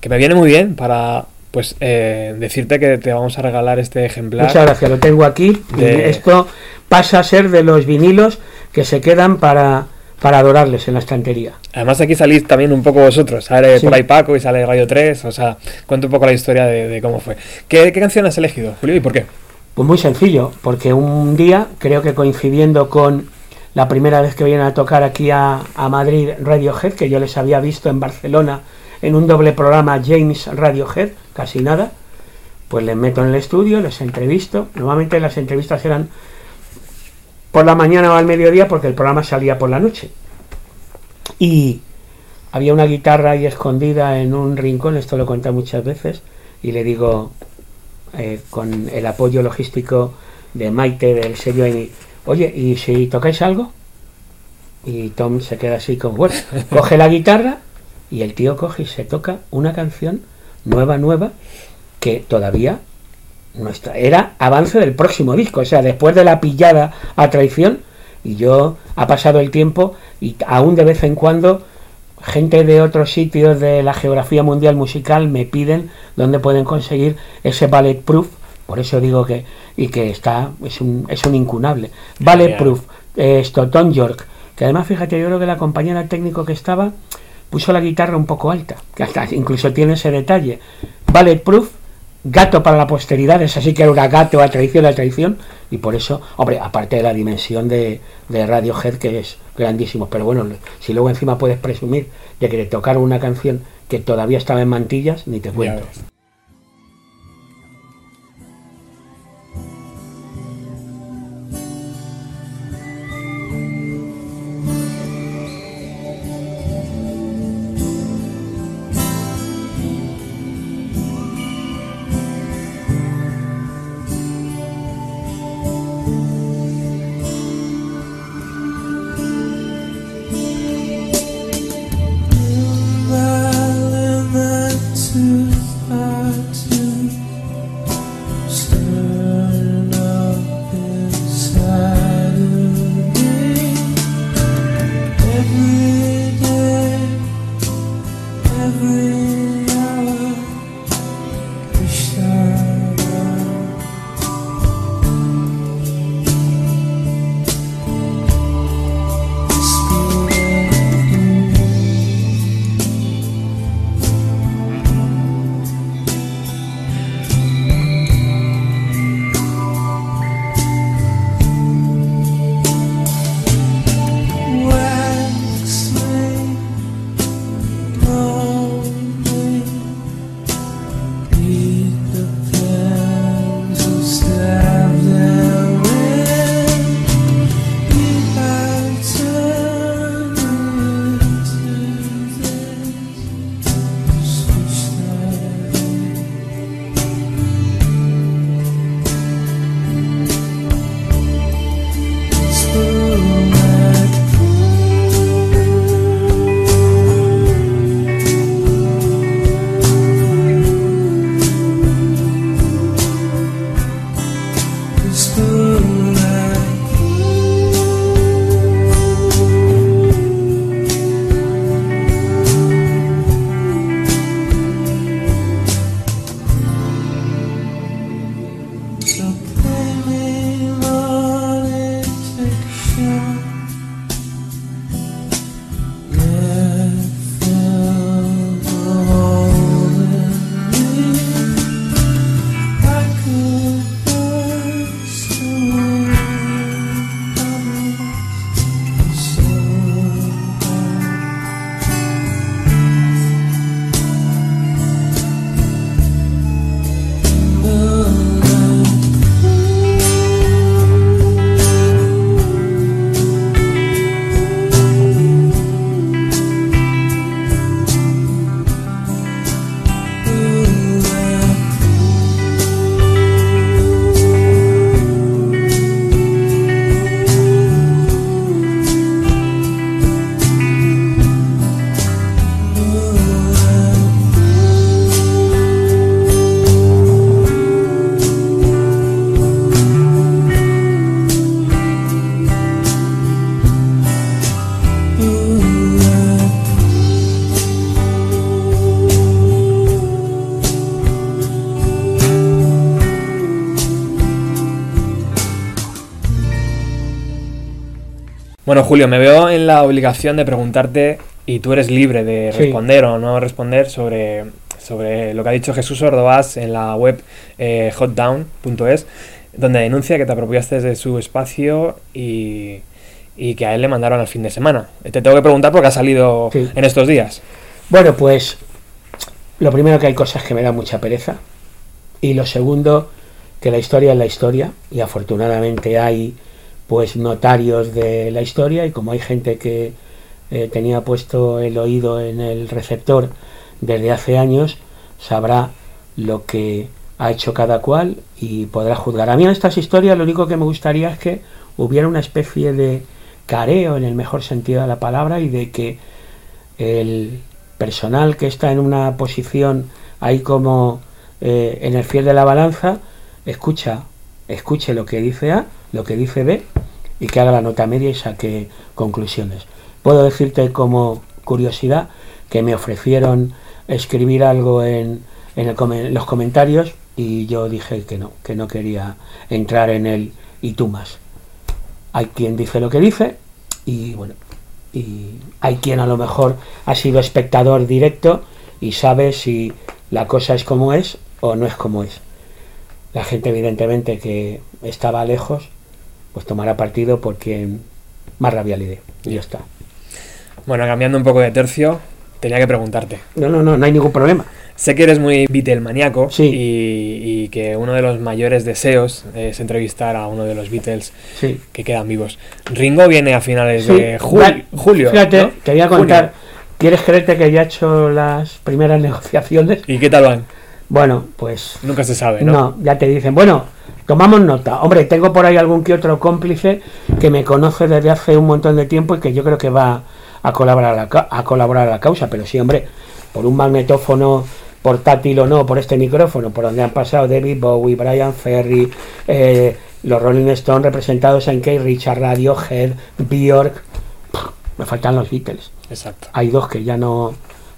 que me viene muy bien para pues eh, decirte que te vamos a regalar este ejemplar. Muchas gracias, lo tengo aquí. De- esto pasa a ser de los vinilos que se quedan para, para adorarles en la estantería. Además aquí salís también un poco vosotros, sale Sí. por ahí Paco y sale Radio 3, o sea, cuenta un poco la historia de, de cómo fue. ¿Qué, qué canción has elegido, Julio, y por qué? Pues muy sencillo, porque un día, creo que coincidiendo con la primera vez que vienen a tocar aquí a, a Madrid Radiohead, que yo les había visto en Barcelona en un doble programa James Radiohead, casi nada, pues les meto en el estudio, les entrevisto. Normalmente las entrevistas eran por la mañana o al mediodía porque el programa salía por la noche. Y había una guitarra ahí escondida en un rincón, esto lo contado muchas veces, y le digo, eh, con el apoyo logístico de Maite del sello oye, ¿y si tocáis algo? Y Tom se queda así como, bueno, coge la guitarra y el tío coge y se toca una canción nueva, nueva, que todavía no está. Era avance del próximo disco, o sea, después de la pillada a traición, y yo ha pasado el tiempo y aún de vez en cuando gente de otros sitios de la geografía mundial musical me piden dónde pueden conseguir ese ballet proof por eso digo que y que está es un, es un incunable ballet proof esto Tom York que además fíjate yo creo que la compañera técnico que estaba puso la guitarra un poco alta que hasta incluso tiene ese detalle. Ballet proof gato para la posteridad, es así que era una gato a traición a traición, y por eso, hombre, aparte de la dimensión de, de Radiohead, que es grandísimo, pero bueno, si luego encima puedes presumir de que te tocaron una canción que todavía estaba en mantillas, ni te cuento. Bueno, Julio, me veo en la obligación de preguntarte, y tú eres libre de Sí. responder o no responder sobre, sobre lo que ha dicho Jesús Ordovás en la web eh, hotdown.es, donde denuncia que te apropiaste de su espacio y, y que a él le mandaron al fin de semana. Te tengo que preguntar porque ha salido Sí. en estos días. Bueno, pues lo primero que hay cosas que me dan mucha pereza. Y lo segundo, que la historia es la historia. Y afortunadamente hay pues notarios de la historia. Y como hay gente que eh, tenía puesto el oído en el receptor desde hace años, sabrá lo que ha hecho cada cual y podrá juzgar. A mí en estas historias lo único que me gustaría es que hubiera una especie de careo en el mejor sentido de la palabra y de que el personal que está en una posición ahí como eh, en el fiel de la balanza, escucha, escuche lo que dice A, lo que dice B y que haga la nota media y saque conclusiones. Puedo decirte como curiosidad que me ofrecieron escribir algo en, en el los comentarios y yo dije que no, que no quería entrar en el y tú más. Hay quien dice lo que dice y bueno, y hay quien a lo mejor ha sido espectador directo y sabe si la cosa es como es o no es como es. La gente evidentemente que estaba lejos, pues tomará partido porque más rabia le dé. Y ya está. Bueno, cambiando un poco de tercio, tenía que preguntarte. No, no, no, no hay ningún problema. Sé que eres muy Beatle-maníaco Sí. y, y que uno de los mayores deseos es entrevistar a uno de los Beatles Sí. que quedan vivos. Ringo viene a finales Sí, de jul- va- julio. Fíjate, ¿no? te voy a Junio. contar. ¿Quieres creerte que ya he hecho las primeras negociaciones? ¿Y qué tal van? Bueno, pues Nunca se sabe, ¿no? No, ya te dicen, bueno, tomamos nota. Hombre, tengo por ahí algún que otro cómplice que me conoce desde hace un montón de tiempo y que yo creo que va a colaborar a la, a colaborar a la causa. Pero sí, hombre, por un magnetófono portátil o no, por este micrófono, por donde han pasado David Bowie, Brian Ferry, eh, los Rolling Stones representados en Kate Richard, Radiohead, Bjork. Me faltan los Beatles. Exacto. Hay dos que ya no,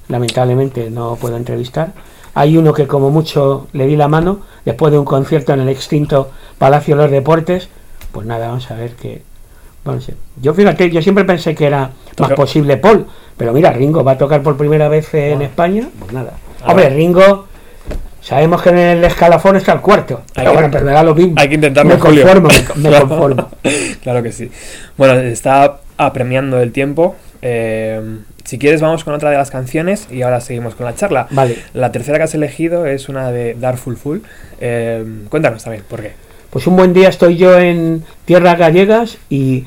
lamentablemente, no puedo entrevistar. Hay uno que como mucho le di la mano después de un concierto en el extinto Palacio de los Deportes. Pues nada, vamos a ver que... Bueno, sí. Yo fíjate, yo siempre pensé que era más Toca- posible Paul, pero mira, Ringo va a tocar por primera vez en Bueno. España, pues nada. Hombre, Ringo, sabemos que en el escalafón está el cuarto, pero que- bueno, pero me da lo mismo. Hay que intentarlo, Me conformo, me, me conformo. claro que sí. Bueno, está apremiando el tiempo. Eh, si quieres, vamos con otra de las canciones y ahora seguimos con la charla. Vale. La tercera que has elegido es una de Darful Full. Eh, cuéntanos también, ¿por qué? Pues un buen día estoy yo en tierras gallegas y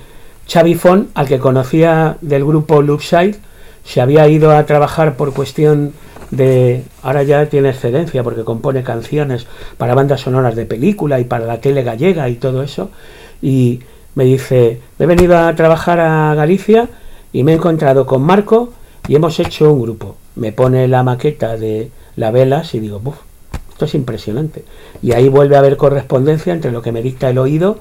Xavi Fon, al que conocía del grupo Loopside, se había ido a trabajar por cuestión de... Ahora ya tiene excedencia porque compone canciones para bandas sonoras de película y para la tele gallega y todo eso. Y me dice, he venido a trabajar a Galicia y me he encontrado con Marco y hemos hecho un grupo. Me pone la maqueta de la velas y digo, "Buf, esto es impresionante. Y ahí vuelve a haber correspondencia entre lo que me dicta el oído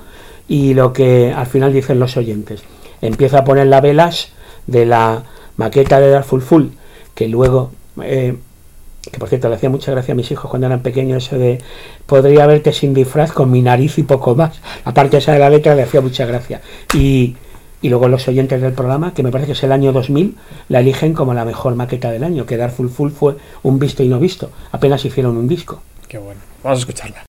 y lo que al final dicen los oyentes. Empieza a poner la velas de la maqueta de Darful Full, que luego, eh, que por cierto le hacía mucha gracia a mis hijos cuando eran pequeños, eso de podría verte sin disfraz con mi nariz y poco más. Aparte esa de la letra le hacía mucha gracia. Y, y luego los oyentes del programa, que me parece que es el año 2000, la eligen como la mejor maqueta del año, que Darful Full fue un visto y no visto. Apenas hicieron un disco. Qué bueno. Vamos a escucharla.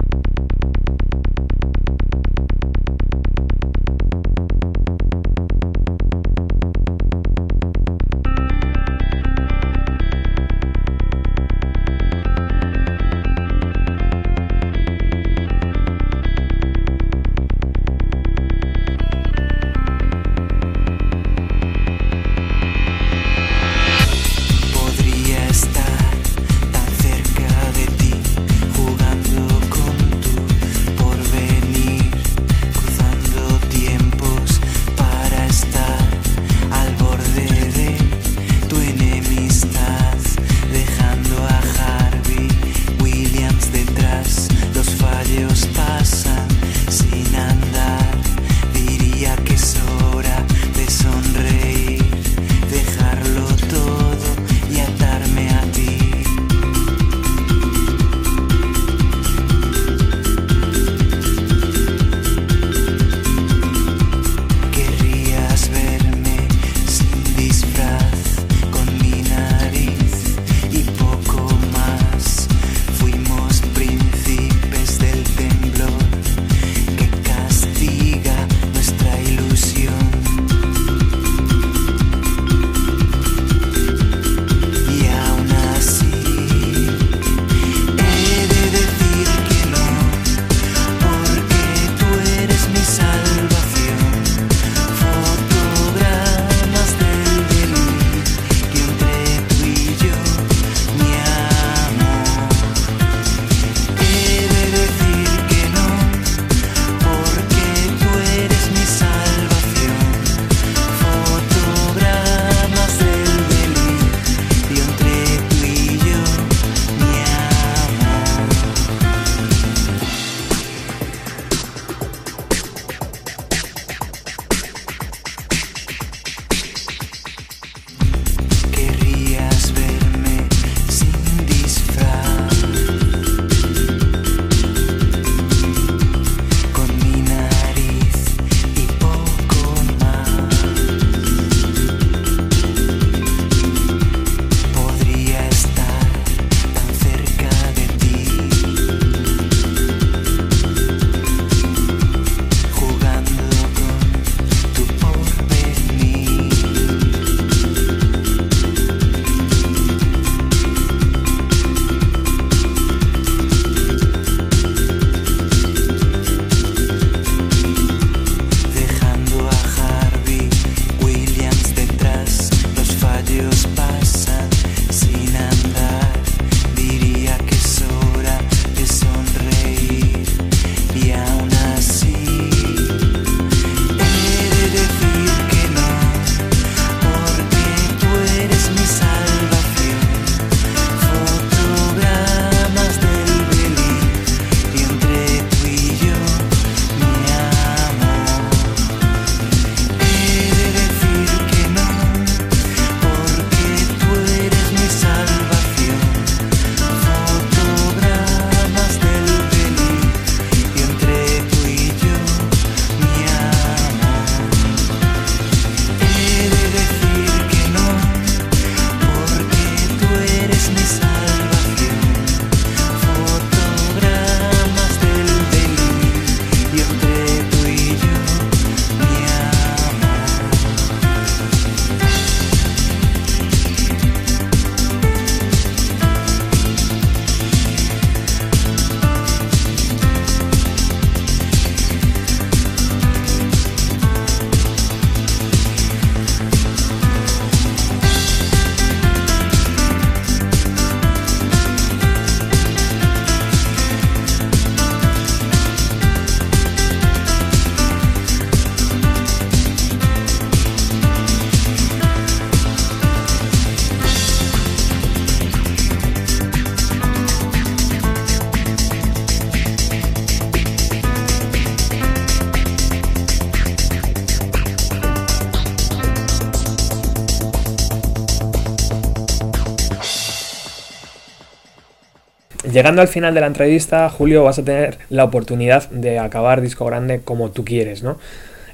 Llegando al final de la entrevista, Julio, vas a tener la oportunidad de acabar disco grande como tú quieres, ¿no?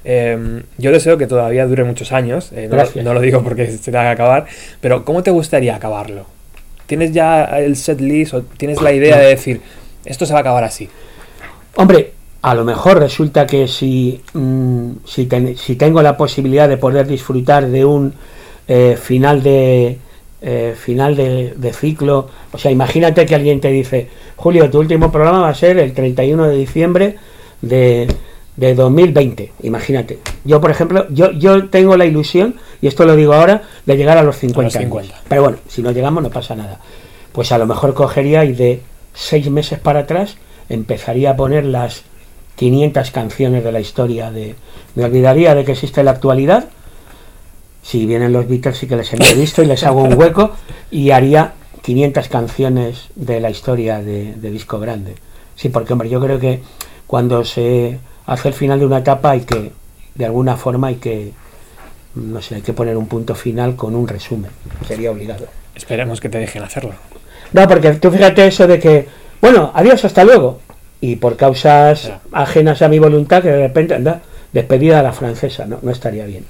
Eh, yo deseo que todavía dure muchos años, eh, no, lo digo porque se tenga que acabar, pero ¿cómo te gustaría acabarlo? ¿Tienes ya el set list o tienes la idea de decir, esto se va a acabar así? Hombre, a lo mejor resulta que si, mm, si, ten- si tengo la posibilidad de poder disfrutar de un eh, final de eh, final de, de ciclo, o sea, imagínate que alguien te dice, Julio, tu último programa va a ser el 31 de diciembre de, de 2020, imagínate. Yo, por ejemplo, yo, yo tengo la ilusión, y esto lo digo ahora, de llegar a los 50, años. 50. Pero bueno, si no llegamos no pasa nada. Pues a lo mejor cogería y de seis meses para atrás empezaría a poner las 500 canciones de la historia de... Me olvidaría de que existe la actualidad. Si vienen los Beatles sí que les entrevisto y les hago un hueco y haría 500 canciones de la historia de, de disco grande. Sí, porque hombre, yo creo que cuando se hace el final de una etapa hay que, de alguna forma hay que, no sé, hay que poner un punto final con un resumen. Sería obligado. Esperemos que te dejen hacerlo. No, porque tú fíjate eso de que, bueno, adiós, hasta luego. Y por causas ajenas a mi voluntad, que de repente anda despedida a la francesa, no, no estaría bien.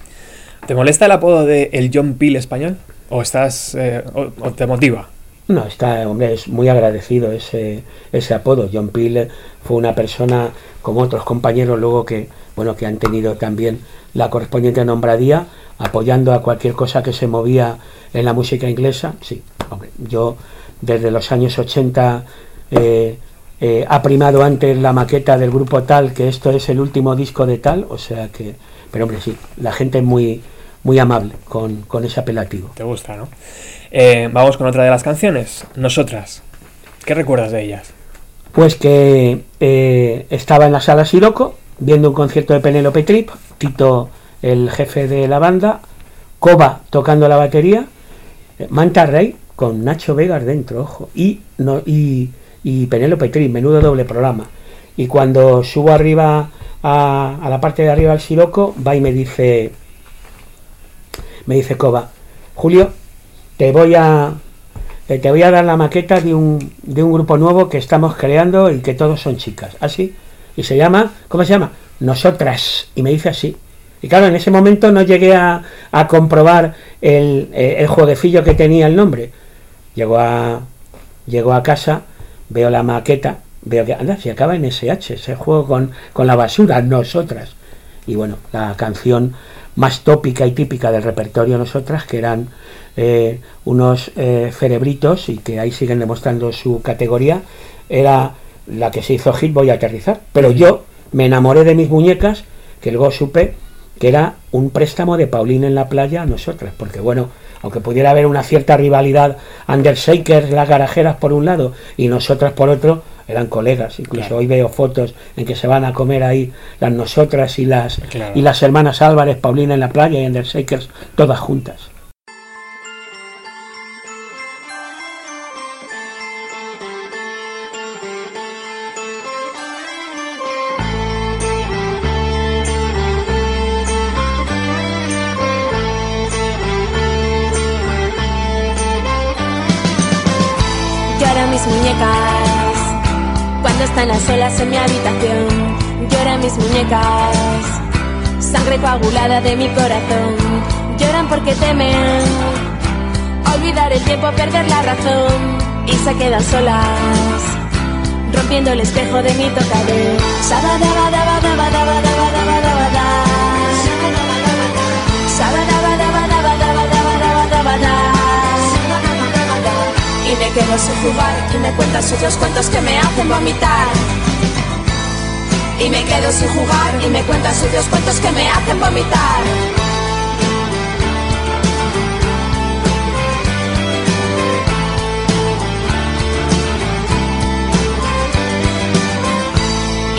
¿Te molesta el apodo de el John Peel español? ¿O estás eh, o, te motiva? No, está, hombre, es muy agradecido ese, ese apodo. John Peel fue una persona, como otros compañeros luego que, bueno, que han tenido también la correspondiente nombradía, apoyando a cualquier cosa que se movía en la música inglesa. Sí, hombre, yo desde los años 80 eh, eh, ha primado antes la maqueta del grupo tal, que esto es el último disco de tal, o sea que, pero hombre, sí, la gente es muy, muy amable con, con ese apelativo. ¿Te gusta, no? Eh, vamos con otra de las canciones. Nosotras. ¿Qué recuerdas de ellas? Pues que eh, estaba en la sala Siroco viendo un concierto de Penélope Trip, Tito, el jefe de la banda, Coba tocando la batería, eh, Manta Rey con Nacho Vegas dentro, ojo, y, no, y, y Penélope Trip, menudo doble programa. Y cuando subo arriba a, la parte de arriba del Siroco, va y me dice, me dice Coba, Julio, te voy a, eh, te voy a dar la maqueta de un, de un grupo nuevo que estamos creando y que todos son chicas. Así. Y se llama, ¿cómo se llama? Nosotras. Y me dice así. Y claro, en ese momento no llegué a, a comprobar el, eh, el que tenía el nombre. Llego a, llego a casa, veo la maqueta, veo que, anda, si acaba en SH, ese juego con, con la basura, nosotras. Y bueno, la canción más tópica y típica del repertorio Nosotras, que eran eh, unos eh, cerebritos y que ahí siguen demostrando su categoría, era la que se hizo hit Voy a aterrizar. Pero yo me enamoré de mis muñecas, que luego supe que era un préstamo de Paulina en la playa a nosotras, porque bueno, aunque pudiera haber una cierta rivalidad, Undershakers, las garajeras por un lado y nosotras por otro, eran colegas. Incluso Claro. hoy veo fotos en que se van a comer ahí las nosotras y las Claro. y las hermanas Álvarez, Paulina en la playa y Undershakers, todas juntas. Coagulada de mi corazón. Lloran porque temen olvidar el tiempo, perder la razón y se quedan solas. Rompiendo el espejo de mi tocador. Y me quedo sin jugar y me cuentan suyos cuentos que me hacen vomitar. Y me quedo sin jugar y me cuentan suyos cuentos que me hacen vomitar.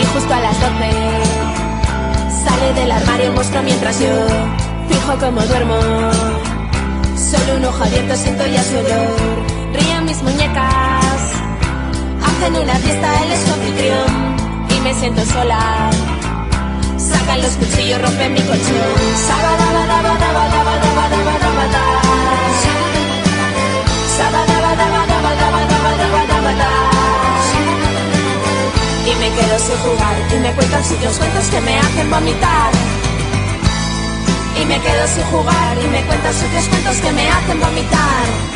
Y justo a las 12 sale del armario monstruo mientras yo fijo como duermo. Solo un ojo abierto siento ya su olor. Ríen mis muñecas, hacen una fiesta, él es me siento sola. Sacan los cuchillos, rompen mi colchón. Y me quedo sin jugar y me cuentan sitios cuentos que me hacen vomitar. Y me quedo sin jugar y me cuentan sitios cuentos que me hacen vomitar.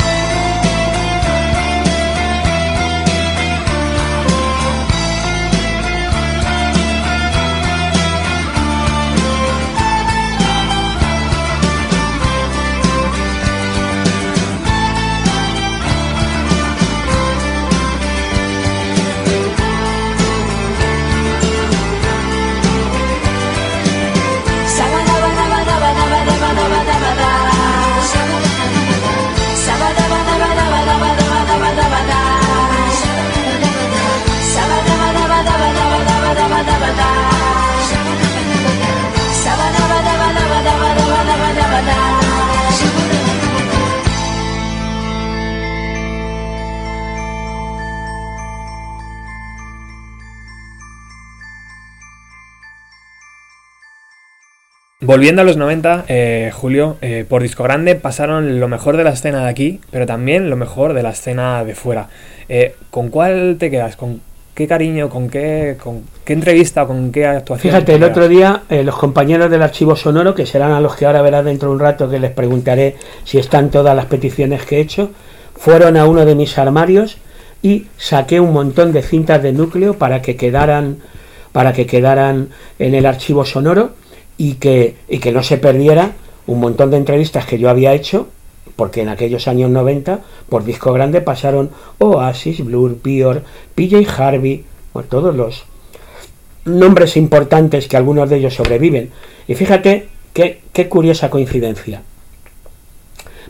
Volviendo a los 90, eh, Julio, eh, por Disco Grande pasaron lo mejor de la escena de aquí, pero también lo mejor de la escena de fuera. Eh, ¿Con cuál te quedas? ¿Con qué cariño? ¿Con qué, con qué entrevista? ¿Con qué actuación? Fíjate, te el otro día los compañeros del archivo sonoro, que serán a los que ahora verás dentro de un rato, que les preguntaré si están todas las peticiones que he hecho, fueron a uno de mis armarios y saqué un montón de cintas de núcleo para que quedaran, para que quedaran en el archivo sonoro y que, y que no se perdiera un montón de entrevistas que yo había hecho, porque en aquellos años 90, por disco grande, pasaron Oasis, Blur, Pior, PJ Harvey, bueno, todos los nombres importantes que algunos de ellos sobreviven. Y fíjate qué, qué curiosa coincidencia.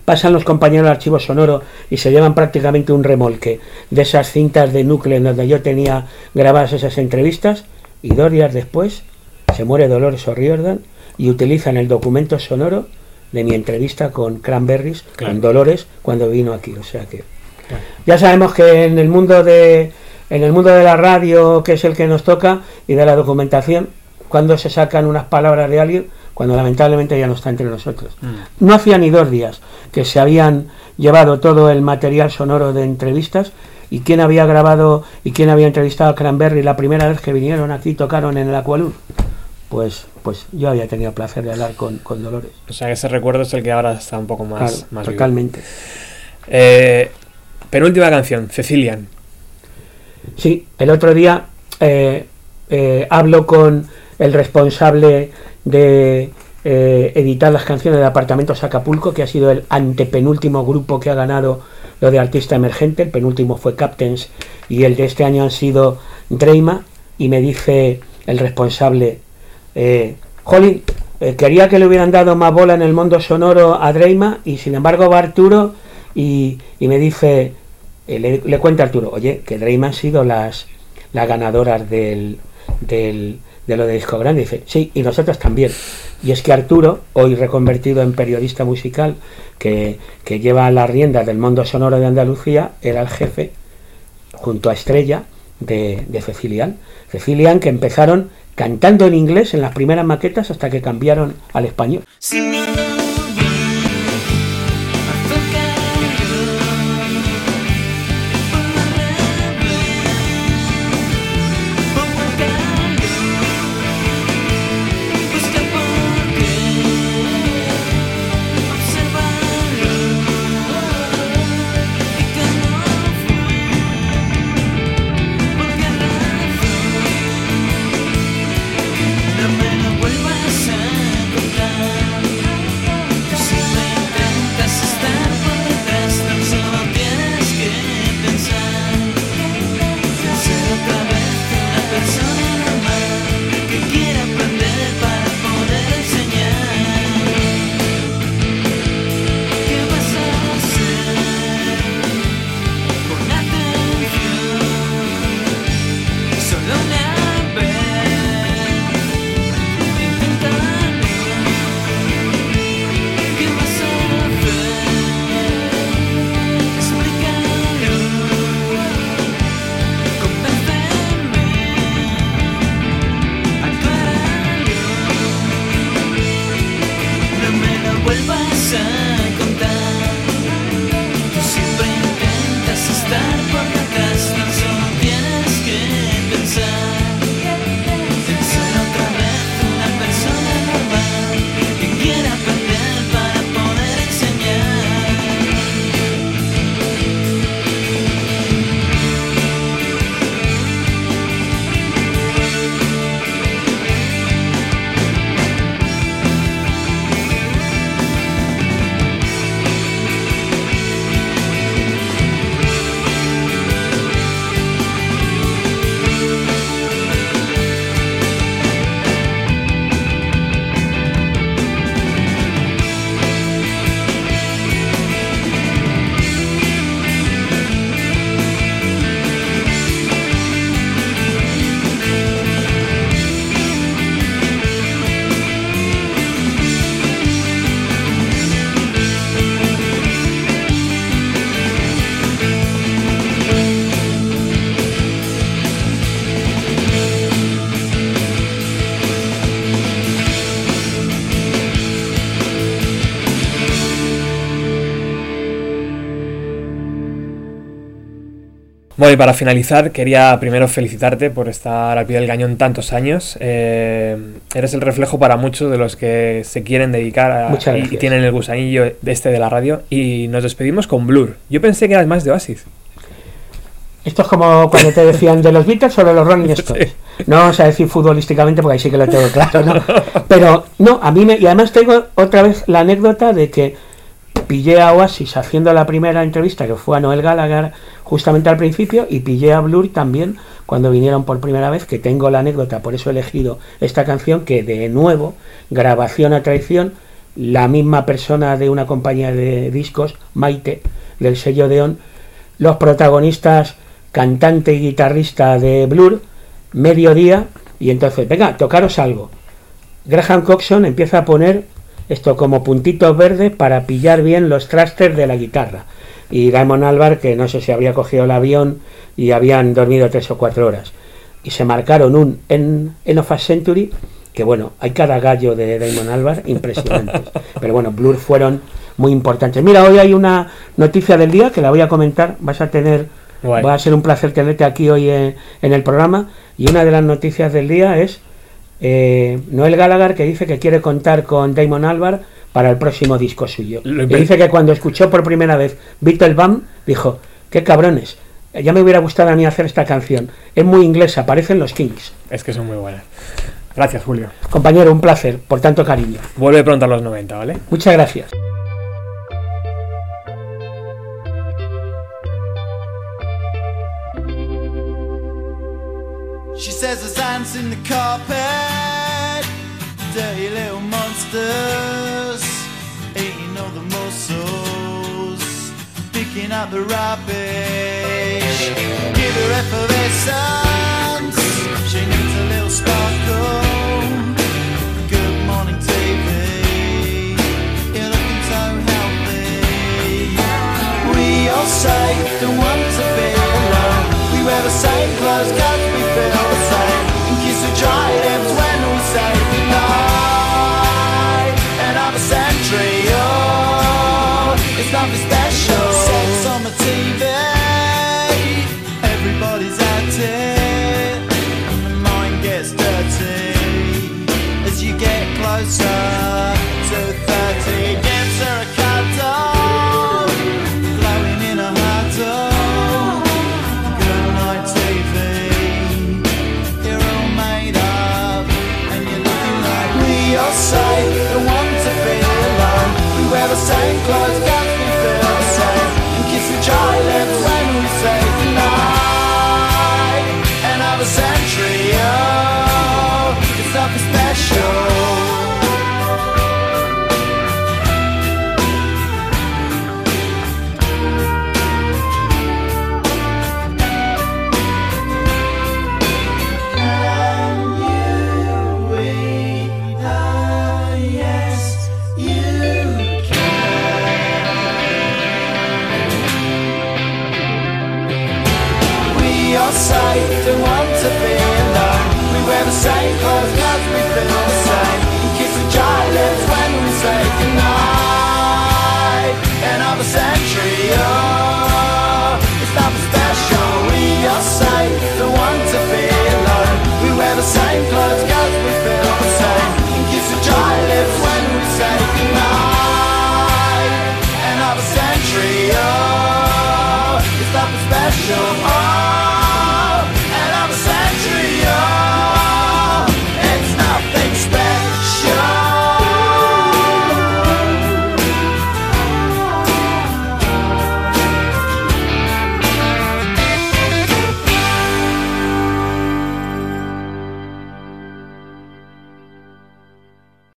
Pasan los compañeros del archivo sonoro y se llevan prácticamente un remolque de esas cintas de núcleo en donde yo tenía grabadas esas entrevistas y dos días después se muere Dolores O'Riordan y utilizan el documento sonoro de mi entrevista con Cranberries, Claro. con Dolores, cuando vino aquí. O sea que ya sabemos que en el mundo de en el mundo de la radio, que es el que nos toca, y de la documentación, cuando se sacan unas palabras de alguien, cuando lamentablemente ya no está entre nosotros. Mm. No hacía ni dos días que se habían llevado todo el material sonoro de entrevistas y quién había grabado y quién había entrevistado a Cranberry la primera vez que vinieron aquí y tocaron en el Aqualur. Pues, pues yo había tenido el placer de hablar con, con Dolores. O sea, ese recuerdo es el que ahora está un poco más, Claro, más vivo. totalmente. Eh, penúltima canción, Cecilian. Sí, el otro día eh, eh, hablo con el responsable de eh, editar las canciones de Apartamentos Acapulco, que ha sido el antepenúltimo grupo que ha ganado lo de artista emergente, el penúltimo fue Captains y el de este año han sido Dreima, y me dice el responsable, eh, eh, quería que le hubieran dado más bola en el mundo sonoro a Dreima y sin embargo va Arturo y, me dice, eh, le, cuenta Arturo, oye, que Dreima han sido las, las ganadoras del, del, de lo de Disco Grande. Y dice, sí, y nosotros también. Y es que Arturo, hoy reconvertido en periodista musical, que, que lleva las riendas del mundo sonoro de Andalucía, era el jefe, junto a Estrella, de, de Cecilian. Cecilian que empezaron cantando en inglés en las primeras maquetas hasta que cambiaron al español. Bueno, y para finalizar, quería primero felicitarte por estar al pie del cañón tantos años. Eh, eres el reflejo para muchos de los que se quieren dedicar a, y, y tienen el gusanillo de este de la radio. Y nos despedimos con Blur. Yo pensé que eras más de Oasis. Esto es como cuando te decían de los Beatles o de los Rolling Stones. No vamos a decir futbolísticamente porque ahí sí que lo tengo claro, ¿no? Pero no, a mí me. Y además tengo otra vez la anécdota de que pillé a Oasis haciendo la primera entrevista que fue a Noel Gallagher justamente al principio y pillé a Blur también cuando vinieron por primera vez, que tengo la anécdota, por eso he elegido esta canción que de nuevo, grabación a traición, la misma persona de una compañía de discos, Maite, del sello Deon, los protagonistas, cantante y guitarrista de Blur, mediodía, y entonces, venga, tocaros algo. Graham Coxon empieza a poner esto como puntitos verdes para pillar bien los trastes de la guitarra. Y Damon Albar, que no sé si habría cogido el avión y habían dormido tres o cuatro horas. Y se marcaron un en, en of a Century, que bueno, hay cada gallo de Damon Albar impresionantes. Pero bueno, Blur fueron muy importantes. Mira, hoy hay una noticia del día que la voy a comentar. Vas a tener, va a ser un placer tenerte aquí hoy en, en el programa. Y una de las noticias del día es eh, Noel Gallagher que dice que quiere contar con Damon Albar para el próximo disco suyo. Dice que cuando escuchó por primera vez Beatle Bam, dijo, qué cabrones, ya me hubiera gustado a mí hacer esta canción. Es muy inglesa, parecen los Kings. Es que son muy buenas. Gracias, Julio. Compañero, un placer, por tanto cariño. Vuelve pronto a los 90, ¿vale? Muchas gracias. She says there's ants in the carpet, dirty little monsters, eating all the mussels, picking up the rubbish. Give her effervescence, she needs a little sparkle. Good morning TV, you're looking so healthy. We all say don't want to be alone. We wear the same clothes cause we feel